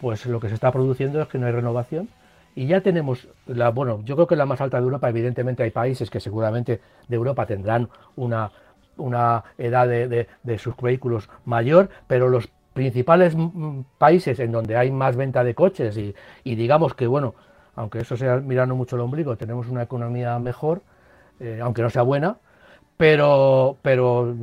pues lo que se está produciendo es que no hay renovación y ya tenemos, la, bueno, yo creo que la más alta de Europa, evidentemente hay países que seguramente de Europa tendrán una, una edad de, sus vehículos mayor, pero los principales países en donde hay más venta de coches y, digamos que, bueno, aunque eso sea mirando mucho el ombligo, tenemos una economía mejor, eh, aunque no sea buena, pero, pero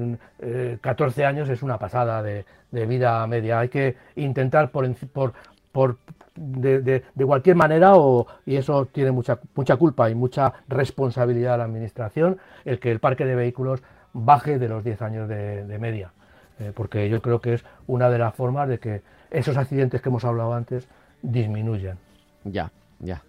14 eh, años es una pasada de, vida media. Hay que intentar por, por, por de, de, cualquier manera, o, y eso tiene mucha, mucha culpa y mucha responsabilidad de la Administración, el que el parque de vehículos baje de los 10 años de, media. Eh, porque yo creo que es una de las formas de que esos accidentes que hemos hablado antes disminuyan. Ya, ya.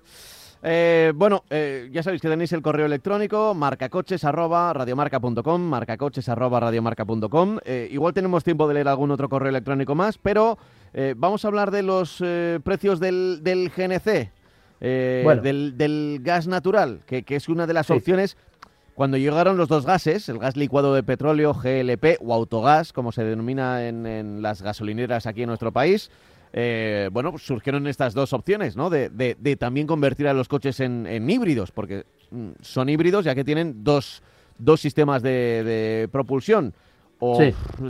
Eh, bueno, eh, ya sabéis que tenéis el correo electrónico marcacoches arroba radiomarca.com, marcacoches arroba radiomarca.com. Igual tenemos tiempo de leer algún otro correo electrónico más, pero vamos a hablar de los precios del, del GNC, del, gas natural, que, es una de las opciones. Cuando llegaron los dos gases, el gas licuado de petróleo, GLP o autogás, como se denomina en las gasolineras aquí en nuestro país, eh, bueno, pues surgieron estas dos opciones, ¿no? De, también convertir a los coches en, híbridos, porque mm, son híbridos ya que tienen dos, dos sistemas de, propulsión. O,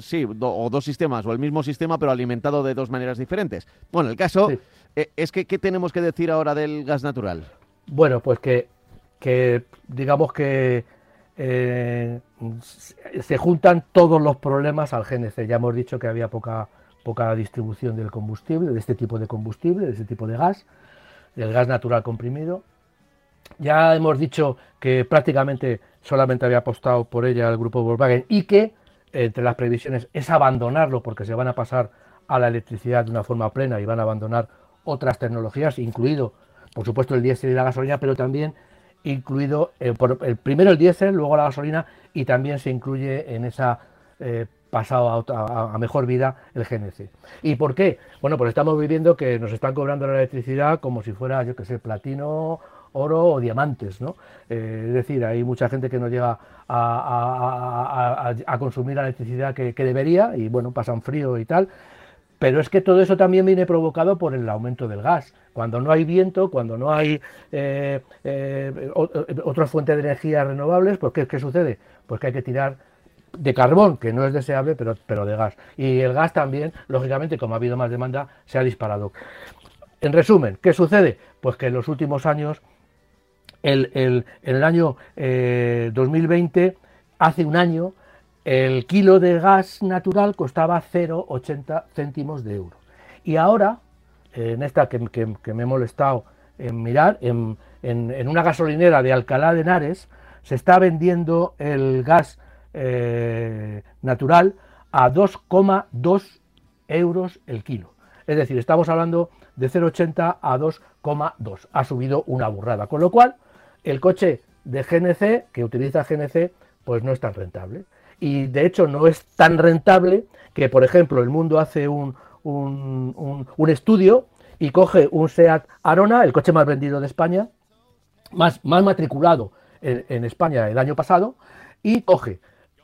sí. o dos sistemas, o el mismo sistema, pero alimentado de dos maneras diferentes. Bueno, el caso eh, es que, ¿qué tenemos que decir ahora del gas natural? Bueno, pues que, que digamos que eh, se juntan todos los problemas al GNC. Ya hemos dicho que había poca poca distribución del combustible, de este tipo de combustible, de este tipo de gas, del gas natural comprimido. Ya hemos dicho que prácticamente solamente había apostado por ella el grupo Volkswagen y que entre las previsiones es abandonarlo porque se van a pasar a la electricidad de una forma plena y van a abandonar otras tecnologías, incluido, por supuesto, el diésel y la gasolina, pero también incluido eh, por, el, primero el diésel, luego la gasolina y también se incluye en esa eh, pasado a, mejor vida el GNC. ¿Y por qué? Bueno, pues estamos viviendo que nos están cobrando la electricidad como si fuera, yo qué sé, platino, oro o diamantes, ¿no? Eh, es decir, hay mucha gente que no llega a, consumir la electricidad que, debería y, bueno, pasan frío y tal. Pero es que todo eso también viene provocado por el aumento del gas. Cuando no hay viento, cuando no hay eh, eh, otra fuente de energía renovables, pues ¿qué, ¿qué sucede? Pues que hay que tirar de carbón, que no es deseable, pero, pero de gas. Y el gas también, lógicamente, como ha habido más demanda, se ha disparado. En resumen, ¿qué sucede? Pues que en los últimos años, en el año 2020, eh, hace un año, el kilo de gas natural costaba 0,80 céntimos de euro. Y ahora, en esta que, me he molestado en mirar, en, en, una gasolinera de Alcalá de Henares, se está vendiendo el gas eh, natural a 2,2 euros el kilo. Es decir, estamos hablando de 0,80 a 2,2. Ha subido una burrada. Con lo cual, el coche de GNC, que utiliza GNC, pues no es tan rentable. Y de hecho no es tan rentable que, por ejemplo, el mundo hace un, un, estudio y coge un SEAT Arona, el coche más vendido de España, más, más matriculado en España el año pasado, y coge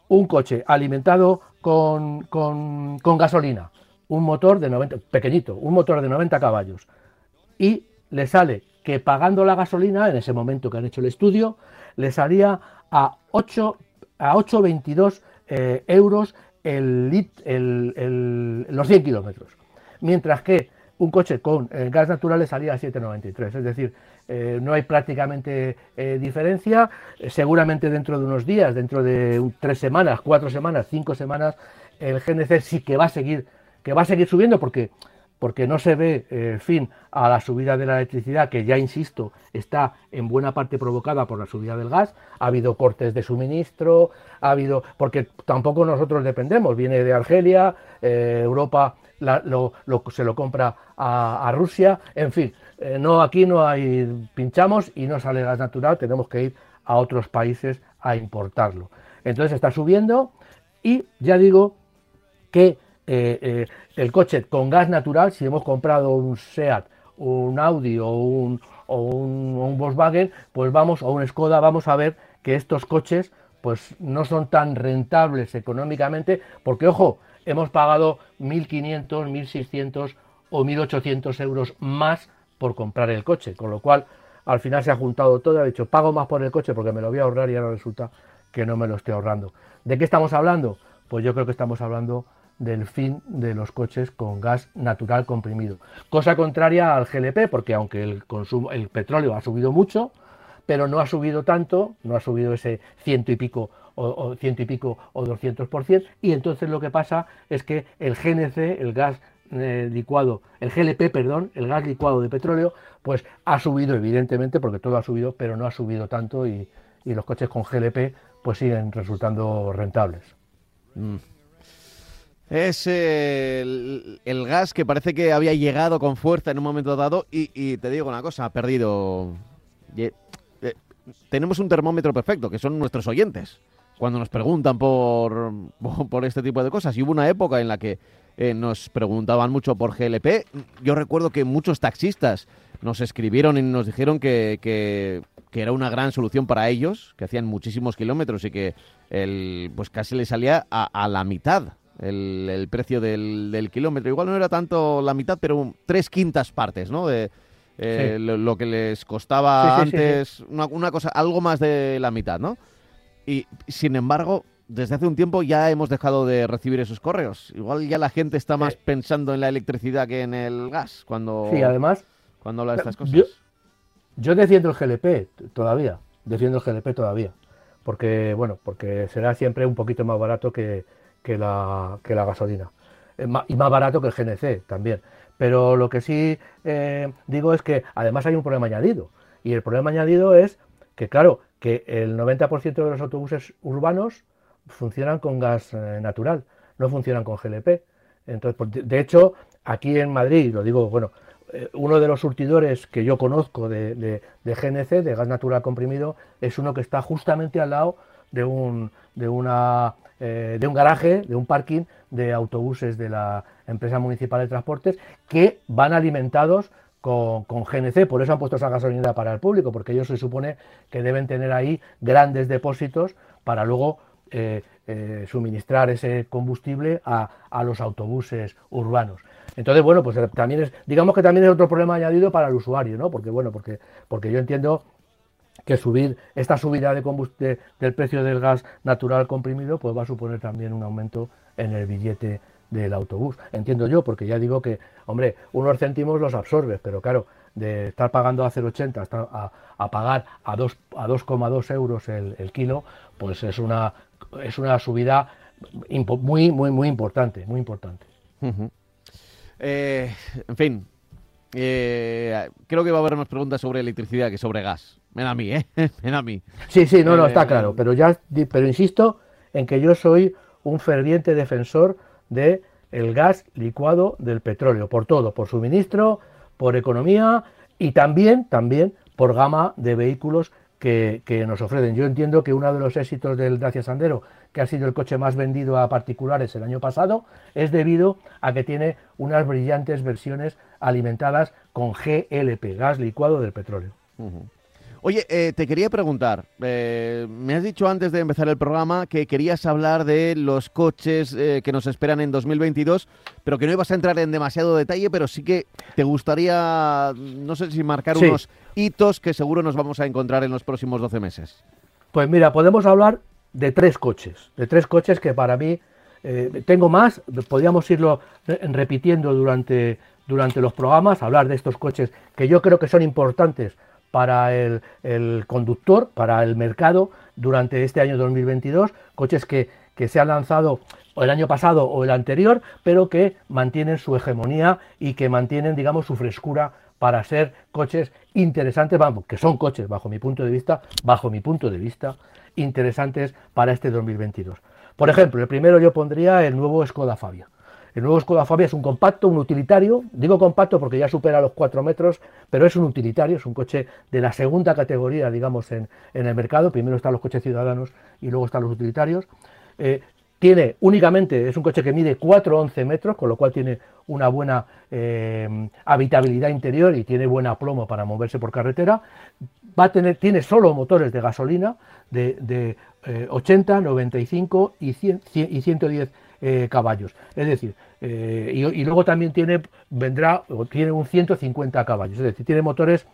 un coche alimentado con, gasolina, un motor de 90, pequeñito, un motor de 90 caballos, y le sale pagando la gasolina, en ese momento que han hecho el estudio, le salía a 8 a 8,22 eh, euros el, el, los 100 kilómetros. Mientras que un coche con eh, gas natural le salía a 7,93. Es decir, eh, no hay prácticamente eh, diferencia. seguramente dentro de unos días, dentro de tres semanas, cuatro semanas, cinco semanas, el GNC sí que va a seguir, que va a seguir subiendo porque porque no se ve eh, fin a la subida de la electricidad, que ya insisto, está en buena parte provocada por la subida del gas. Ha habido cortes de suministro, ha habido, porque tampoco nosotros dependemos, viene de Argelia, Europa se lo compra a, Rusia, en fin, eh, no aquí no hay pinchamos y no sale gas natural, tenemos que ir a otros países a importarlo. Entonces está subiendo y ya digo que eh, eh, el coche con gas natural, si hemos comprado un SEAT, un Audi o un, o un, Volkswagen, pues vamos, o un Skoda, vamos a ver que estos coches pues no son tan rentables económicamente, porque ojo, hemos pagado 1.500, 1.600 o 1.800 euros más por comprar el coche, con lo cual al final se ha juntado todo, ha dicho pago más por el coche porque me lo voy a ahorrar y ahora resulta que no me lo estoy ahorrando. ¿De qué estamos hablando? Pues yo creo que estamos hablando del fin de los coches con gas natural comprimido. Cosa contraria al GLP, porque aunque el consumo, el petróleo ha subido mucho, pero no ha subido tanto, no ha subido ese ciento y pico o, ciento y pico o 200%, y entonces lo que pasa es que el GNC, el gas eh, licuado, el GLP, perdón, el gas licuado de petróleo, pues ha subido evidentemente, porque todo ha subido, pero no ha subido tanto y, los coches con GLP pues siguen resultando rentables. Mm. Es el, gas que parece que había llegado con fuerza en un momento dado y, te digo una cosa, ha perdido... Eh, tenemos un termómetro perfecto, que son nuestros oyentes cuando nos preguntan por, por este tipo de cosas. Y hubo una época en la que eh, nos preguntaban mucho por GLP. Yo recuerdo que muchos taxistas nos escribieron y nos dijeron que, que, era una gran solución para ellos, que hacían muchísimos kilómetros y que el, pues casi le salía a, la mitad el, precio del, kilómetro. Igual no era tanto la mitad, pero tres quintas partes, ¿no? De, eh, lo, que les costaba antes, una, una, cosa, algo más de la mitad, ¿no? Y sin embargo, desde hace un tiempo ya hemos dejado de recibir esos correos. Igual ya la gente está más pensando en la electricidad que en el gas cuando, sí, además, cuando habla de estas cosas. Yo, defiendo el GLP todavía, defiendo el GLP todavía, porque bueno, porque será siempre un poquito más barato que, la, que la gasolina y más barato que el GNC también. Pero lo que sí eh, digo es que además hay un problema añadido y el problema añadido es que claro, que el 90% de los autobuses urbanos funcionan con gas eh, natural, no funcionan con GLP. Entonces, pues, de hecho, aquí en Madrid, lo digo, bueno, eh, uno de los surtidores que yo conozco de, GNC, de gas natural comprimido, es uno que está justamente al lado de un, de, una, eh, de un garaje, de un parking de autobuses de la empresa municipal de transportes que van alimentados con, GNC, por eso han puesto esa gasolina para el público, porque ellos se supone que deben tener ahí grandes depósitos para luego eh, eh, suministrar ese combustible a, los autobuses urbanos. Entonces, bueno, pues también es, digamos que también es otro problema añadido para el usuario, ¿no? Porque, bueno, porque, porque yo entiendo que subir esta subida de combustible del precio del gas natural comprimido, pues va a suponer también un aumento en el billete del autobús. Entiendo yo, porque ya digo que, hombre, unos céntimos los absorbes, pero claro, de estar pagando a 0,80 a, a pagar a 2,2 a euros el, kilo, pues es una, es una subida muy, muy, muy importante, muy importante. Eh, en fin, eh, creo que va a haber más preguntas sobre electricidad que sobre gas. Me da a mí, ¿eh? Me da a mí. Sí, sí, no, no, está eh, claro. Pero ya, pero insisto en que yo soy un ferviente defensor de el gas licuado del petróleo, por todo, por suministro, por economía y también, también por gama de vehículos que, nos ofrecen. Yo entiendo que uno de los éxitos del Dacia Sandero, que ha sido el coche más vendido a particulares el año pasado, es debido a que tiene unas brillantes versiones alimentadas con GLP, gas licuado del petróleo. Oye, eh, te quería preguntar, eh, me has dicho antes de empezar el programa que querías hablar de los coches eh, que nos esperan en 2022, pero que no ibas a entrar en demasiado detalle, pero sí que te gustaría, no sé si marcar unos hitos que seguro nos vamos a encontrar en los próximos 12 meses. Pues mira, podemos hablar de tres coches, de tres coches que para mí tengo más, podríamos irlo repitiendo durante, durante los programas, hablar de estos coches que yo creo que son importantes para el, conductor, para el mercado durante este año 2022, coches que, se han lanzado el año pasado o el anterior, pero que mantienen su hegemonía y que mantienen, digamos, su frescura para ser coches interesantes, vamos, que son coches, bajo mi punto de vista, bajo mi punto de vista, interesantes para este 2022. Por ejemplo, el primero yo pondría el nuevo Skoda Fabia. El nuevo Skoda Fabia es un compacto, un utilitario. Digo compacto porque ya supera los 4 metros, pero es un utilitario, es un coche de la segunda categoría, digamos, en, el mercado. Primero están los coches ciudadanos y luego están los utilitarios. Eh, tiene únicamente, es un coche que mide 4,11 metros, con lo cual tiene una buena eh, habitabilidad interior y tiene buen aplomo para moverse por carretera. Va a tener, tiene solo motores de gasolina de, 80, eh, 95 y, 100, y 110 eh, caballos. Es decir, eh, y, luego también tiene, vendrá, tiene un 150 caballos, es decir, tiene motores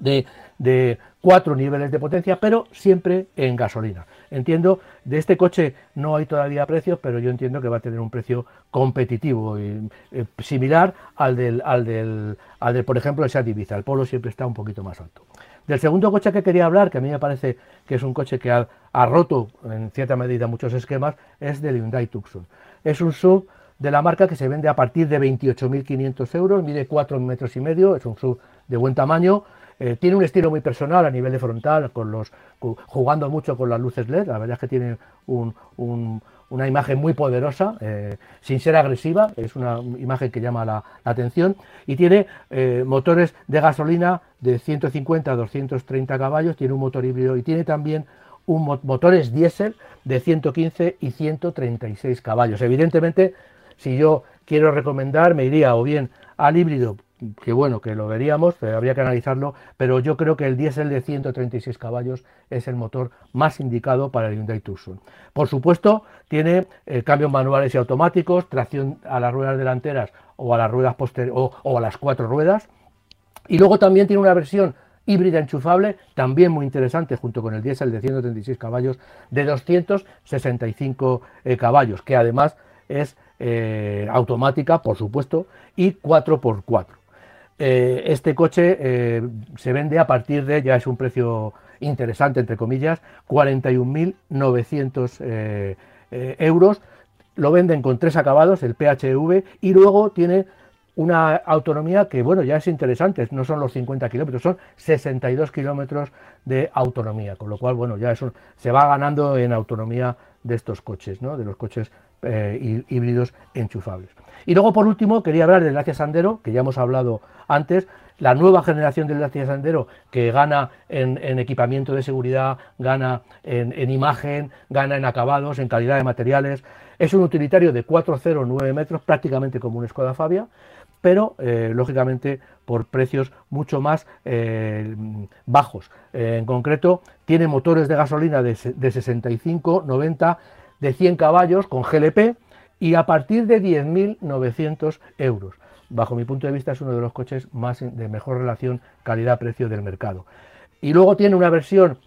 de, de, cuatro niveles de potencia, pero siempre en gasolina. Entiendo, de este coche no hay todavía precios, pero yo entiendo que va a tener un precio competitivo, y, eh, similar al del, al del, al del, por ejemplo, el Seat Ibiza. El Polo siempre está un poquito más alto. Del segundo coche que quería hablar, que a mí me parece que es un coche que ha, roto en cierta medida muchos esquemas, es del Hyundai Tucson. Es un sub de la marca que se vende a partir de 28.500 euros, mide 4 metros y medio, es un sub de buen tamaño, eh, tiene un estilo muy personal a nivel de frontal, con los, jugando mucho con las luces LED, la verdad es que tiene una imagen muy poderosa, eh, sin ser agresiva, es una imagen que llama la, atención, y tiene eh, motores de gasolina de 150 a 230 caballos, tiene un motor híbrido y tiene también un motores diésel de 115 y 136 caballos. Evidentemente, si yo quiero recomendar, me iría o bien al híbrido que bueno, que lo veríamos, habría que analizarlo, pero yo creo que el diésel de 136 caballos es el motor más indicado para el Hyundai Tucson. Por supuesto, tiene eh, cambios manuales y automáticos, tracción a las ruedas delanteras o a las ruedas posteriores o, a las cuatro ruedas. Y luego también tiene una versión híbrida enchufable, también muy interesante, junto con el diésel de 136 caballos, de 265 eh, caballos, que además es eh, automática, por supuesto, y 4x4. Eh, este coche eh, se vende a partir de, ya es un precio interesante, entre comillas, 41.900 eh, euros. Lo venden con tres acabados, el PHV, y luego tiene una autonomía que, bueno, ya es interesante, no son los 50 kilómetros, son 62 kilómetros de autonomía, con lo cual, bueno, ya eso se va ganando en autonomía de estos coches, ¿no? de los coches híbridos enchufables. Y luego, por último, quería hablar del Dacia Sandero, que ya hemos hablado antes, la nueva generación del Dacia Sandero que gana en, equipamiento de seguridad, gana en, imagen, gana en acabados, en calidad de materiales. Es un utilitario de 4,09 metros, prácticamente como un Skoda Fabia, pero eh, lógicamente por precios mucho más eh, bajos. en concreto, tiene motores de gasolina de, de 65, 90, de 100 caballos con GLP y a partir de 10.900 euros. Bajo mi punto de vista es uno de los coches más de mejor relación calidad-precio del mercado. Y luego tiene una versión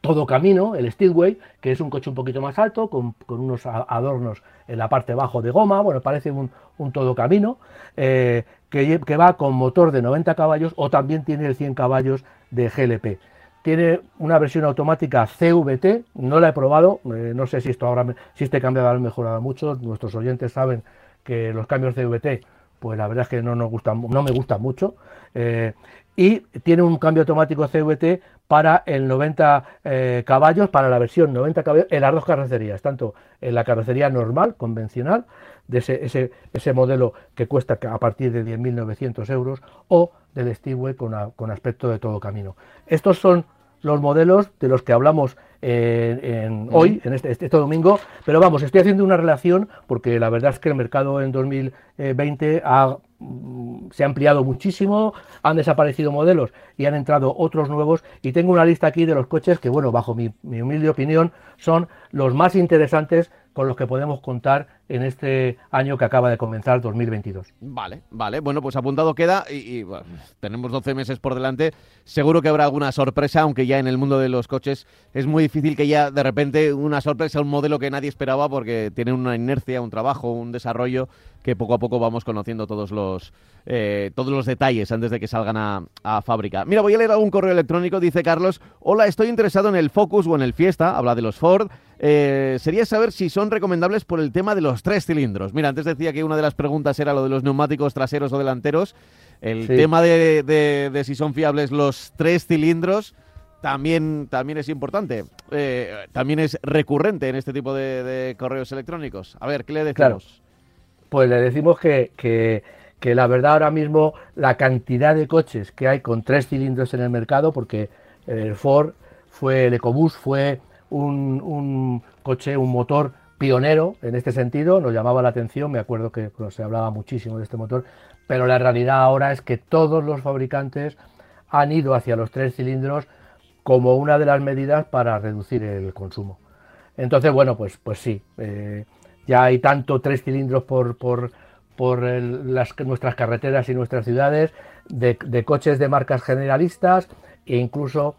todo camino, el Steelway, que es un coche un poquito más alto, con, unos adornos en la parte bajo de goma, bueno, parece un, todo camino, eh, que, que, va con motor de 90 caballos o también tiene el 100 caballos de GLP. Tiene una versión automática CVT, no la he probado, eh, no sé si esto ahora si este cambio ha mejorado mucho, nuestros oyentes saben que los cambios CVT, pues la verdad es que no, nos gustan, no me gustan mucho. Eh, y tiene un cambio automático CVT para el 90 eh, caballos, para la versión 90 caballos en las dos carrocerías, tanto en la carrocería normal, convencional, de ese, ese, modelo que cuesta a partir de 10.900 euros, o del Steamway con, con aspecto de todo camino. Estos son los modelos de los que hablamos en, hoy, en este, este, domingo, pero vamos, estoy haciendo una relación porque la verdad es que el mercado en 2020 mm, se ha ampliado muchísimo, han desaparecido modelos y han entrado otros nuevos y tengo una lista aquí de los coches que, bueno, bajo mi humilde opinión, son los más interesantes con los que podemos contar en este año que acaba de comenzar 2022. Vale, vale. Bueno, pues apuntado queda y, tenemos 12 meses por delante. Seguro que habrá alguna sorpresa, aunque ya en el mundo de los coches es muy difícil que ya de repente una sorpresa, un modelo que nadie esperaba porque tiene una inercia, un trabajo, un desarrollo que poco a poco vamos conociendo todos los, eh, todos los detalles antes de que salgan a, fábrica. Mira, voy a leer algún correo electrónico, dice Carlos. Hola, estoy interesado en el Focus o en el Fiesta, habla de los Ford. Eh, sería saber si son recomendables por el tema de los tres cilindros. Mira, antes decía que una de las preguntas era lo de los neumáticos traseros o delanteros. El tema de, si son fiables los tres cilindros también, también es importante. Eh, también es recurrente en este tipo de, correos electrónicos. A ver, ¿qué le decimos? Pues le decimos que, que, la verdad ahora mismo la cantidad de coches que hay con tres cilindros en el mercado, porque el Ford fue, el EcoBoost fue un, coche, un motor pionero en este sentido, nos llamaba la atención, me acuerdo que se hablaba muchísimo de este motor, pero la realidad ahora es que todos los fabricantes han ido hacia los tres cilindros como una de las medidas para reducir el consumo. Entonces, bueno, pues, pues sí, eh, ya hay tanto tres cilindros por, por, por las, nuestras carreteras y nuestras ciudades, de, de coches de marcas generalistas e incluso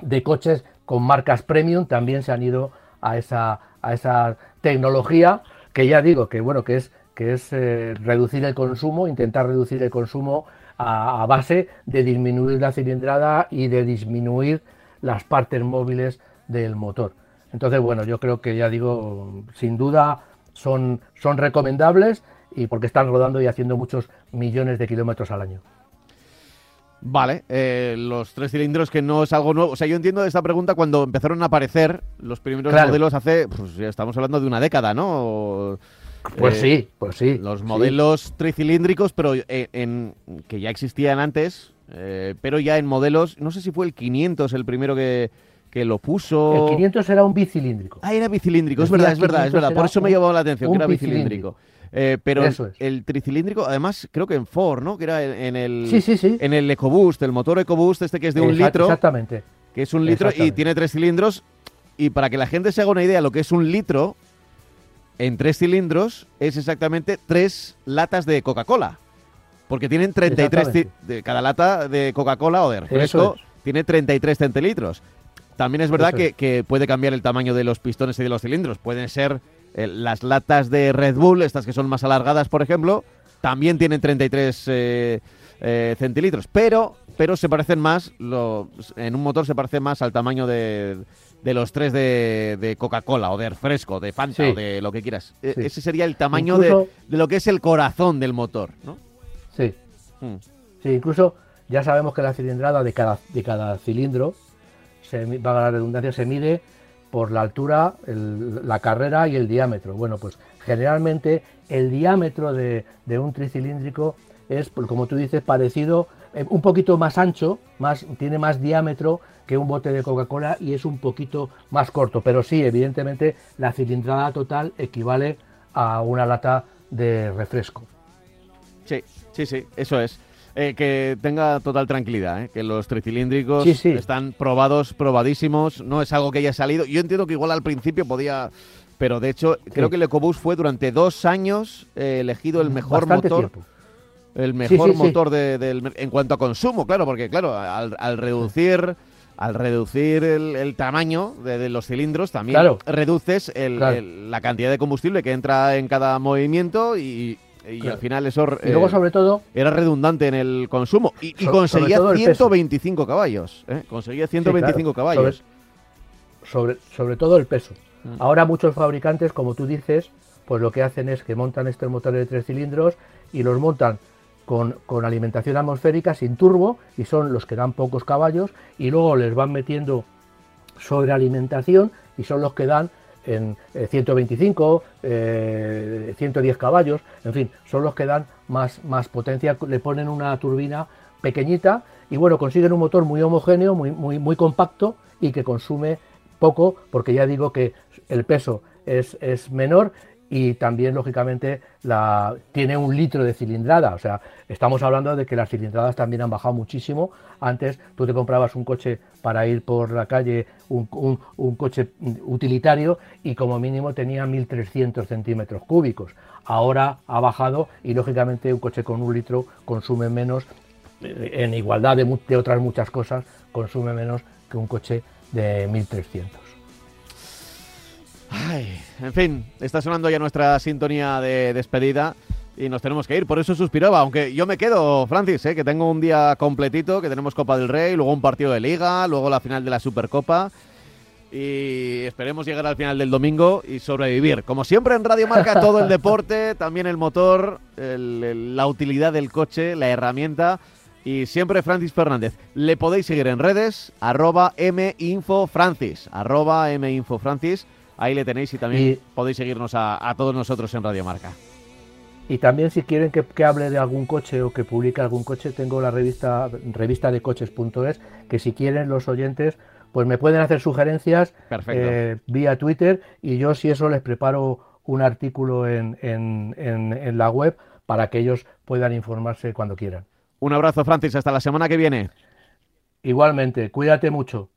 de coches con marcas premium también se han ido a esa, a esa tecnología que ya digo que bueno que es que es eh, reducir el consumo, intentar reducir el consumo a, base de disminuir la cilindrada y de disminuir las partes móviles del motor. Entonces, bueno, yo creo que ya digo, sin duda son, son recomendables y porque están rodando y haciendo muchos millones de kilómetros al año. Vale, eh, los tres cilindros que no es algo nuevo. O sea, yo entiendo esta pregunta cuando empezaron a aparecer los primeros modelos hace, pues ya estamos hablando de una década, ¿no? pues eh, sí, pues sí. Los modelos tricilíndricos, pero eh, en, que ya existían antes, pero ya en modelos, no sé si fue el 500 el primero que, que lo puso. El 500 era un bicilíndrico. Ah, era bicilíndrico, es verdad, es verdad, es verdad. Por eso me llamado la atención, que era bicilíndrico. Eh, pero el tricilíndrico, además, creo que en Ford, ¿no? Que era en, el, en el EcoBoost, el motor EcoBoost, este que es de un litro. Exactamente. Que es un litro y tiene tres cilindros. Y para que la gente se haga una idea, lo que es un litro en tres cilindros es exactamente tres latas de Coca-Cola. Porque tienen 33. De, cada lata de Coca-Cola o de refresco tiene 33 centilitros. También es verdad que, que, puede cambiar el tamaño de los pistones y de los cilindros. Pueden ser eh, las latas de Red Bull, estas que son más alargadas, por ejemplo, también tienen 33 eh, eh, centilitros, pero, pero se parecen más, en un motor se parece más al tamaño de, los tres de, Coca-Cola o de refresco, de Fanta o de lo que quieras. E, ese sería el tamaño de, lo que es el corazón del motor, ¿no? Sí. Mm. Sí, incluso ya sabemos que la cilindrada de cada, de cada cilindro, se, va a la redundancia, se mide por la altura, la carrera y el diámetro. Bueno, pues generalmente el diámetro de, un tricilíndrico es, pues, como tú dices, parecido, eh, un poquito más ancho, más, tiene más diámetro que un bote de Coca-Cola y es un poquito más corto. Pero sí, evidentemente, la cilindrada total equivale a una lata de refresco. Sí, sí, sí, eso es. Eh, que tenga total tranquilidad, eh, que los tricilíndricos están probados, probadísimos, no es algo que haya salido. Yo entiendo que igual al principio podía, pero de hecho creo que el EcoBoost fue durante dos años eh, elegido el mejor motor. El mejor motor de, en cuanto a consumo, claro, porque claro, al, reducir al reducir el, tamaño de, los cilindros, también reduces la cantidad de combustible que entra en cada movimiento y, y al final eso y luego, eh, sobre todo, era redundante en el consumo. Y, conseguía 125 caballos. ¿eh? Conseguía 125 caballos. Sobre, sobre, todo el peso. Mm. Ahora muchos fabricantes, como tú dices, pues lo que hacen es que montan estos motores de tres cilindros y los montan con, con, alimentación atmosférica sin turbo y son los que dan pocos caballos y luego les van metiendo sobrealimentación y son los que dan en 125, eh, 110 eh, caballos, en fin, son los que dan más, más potencia, le ponen una turbina pequeñita y bueno, consiguen un motor muy homogéneo, muy, muy, muy compacto y que consume poco, porque ya digo que el peso es, es menor y también lógicamente tiene un litro de cilindrada. O sea, estamos hablando de que las cilindradas también han bajado muchísimo. Antes tú te comprabas un coche para ir por la calle, un, un, coche utilitario y como mínimo tenía 1.300 centímetros cúbicos. Ahora ha bajado y lógicamente un coche con un litro consume menos, eh, en igualdad de, de otras muchas cosas, consume menos que un coche de 1.300. Ay, en fin, está sonando ya nuestra sintonía de despedida y nos tenemos que ir. Por eso suspiraba, aunque yo me quedo, Francis, ¿eh? que tengo un día completito, que tenemos Copa del Rey, luego un partido de Liga, luego la final de la Supercopa. Y esperemos llegar al final del domingo y sobrevivir. Como siempre en Radio Marca, todo el deporte, también el motor, la utilidad del coche, la herramienta. Y siempre Francis Fernández. Le podéis seguir en redes, arroba minfofrancis, arroba minfofrancis. Ahí le tenéis y también podéis seguirnos a, todos nosotros en Radio Marca. Y también si quieren que, hable de algún coche o que publique algún coche, tengo la revista revista de coches.es, que si quieren los oyentes, pues me pueden hacer sugerencias eh, vía Twitter y yo si eso les preparo un artículo en, en la web para que ellos puedan informarse cuando quieran. Un abrazo, Francis, hasta la semana que viene. Igualmente, cuídate mucho.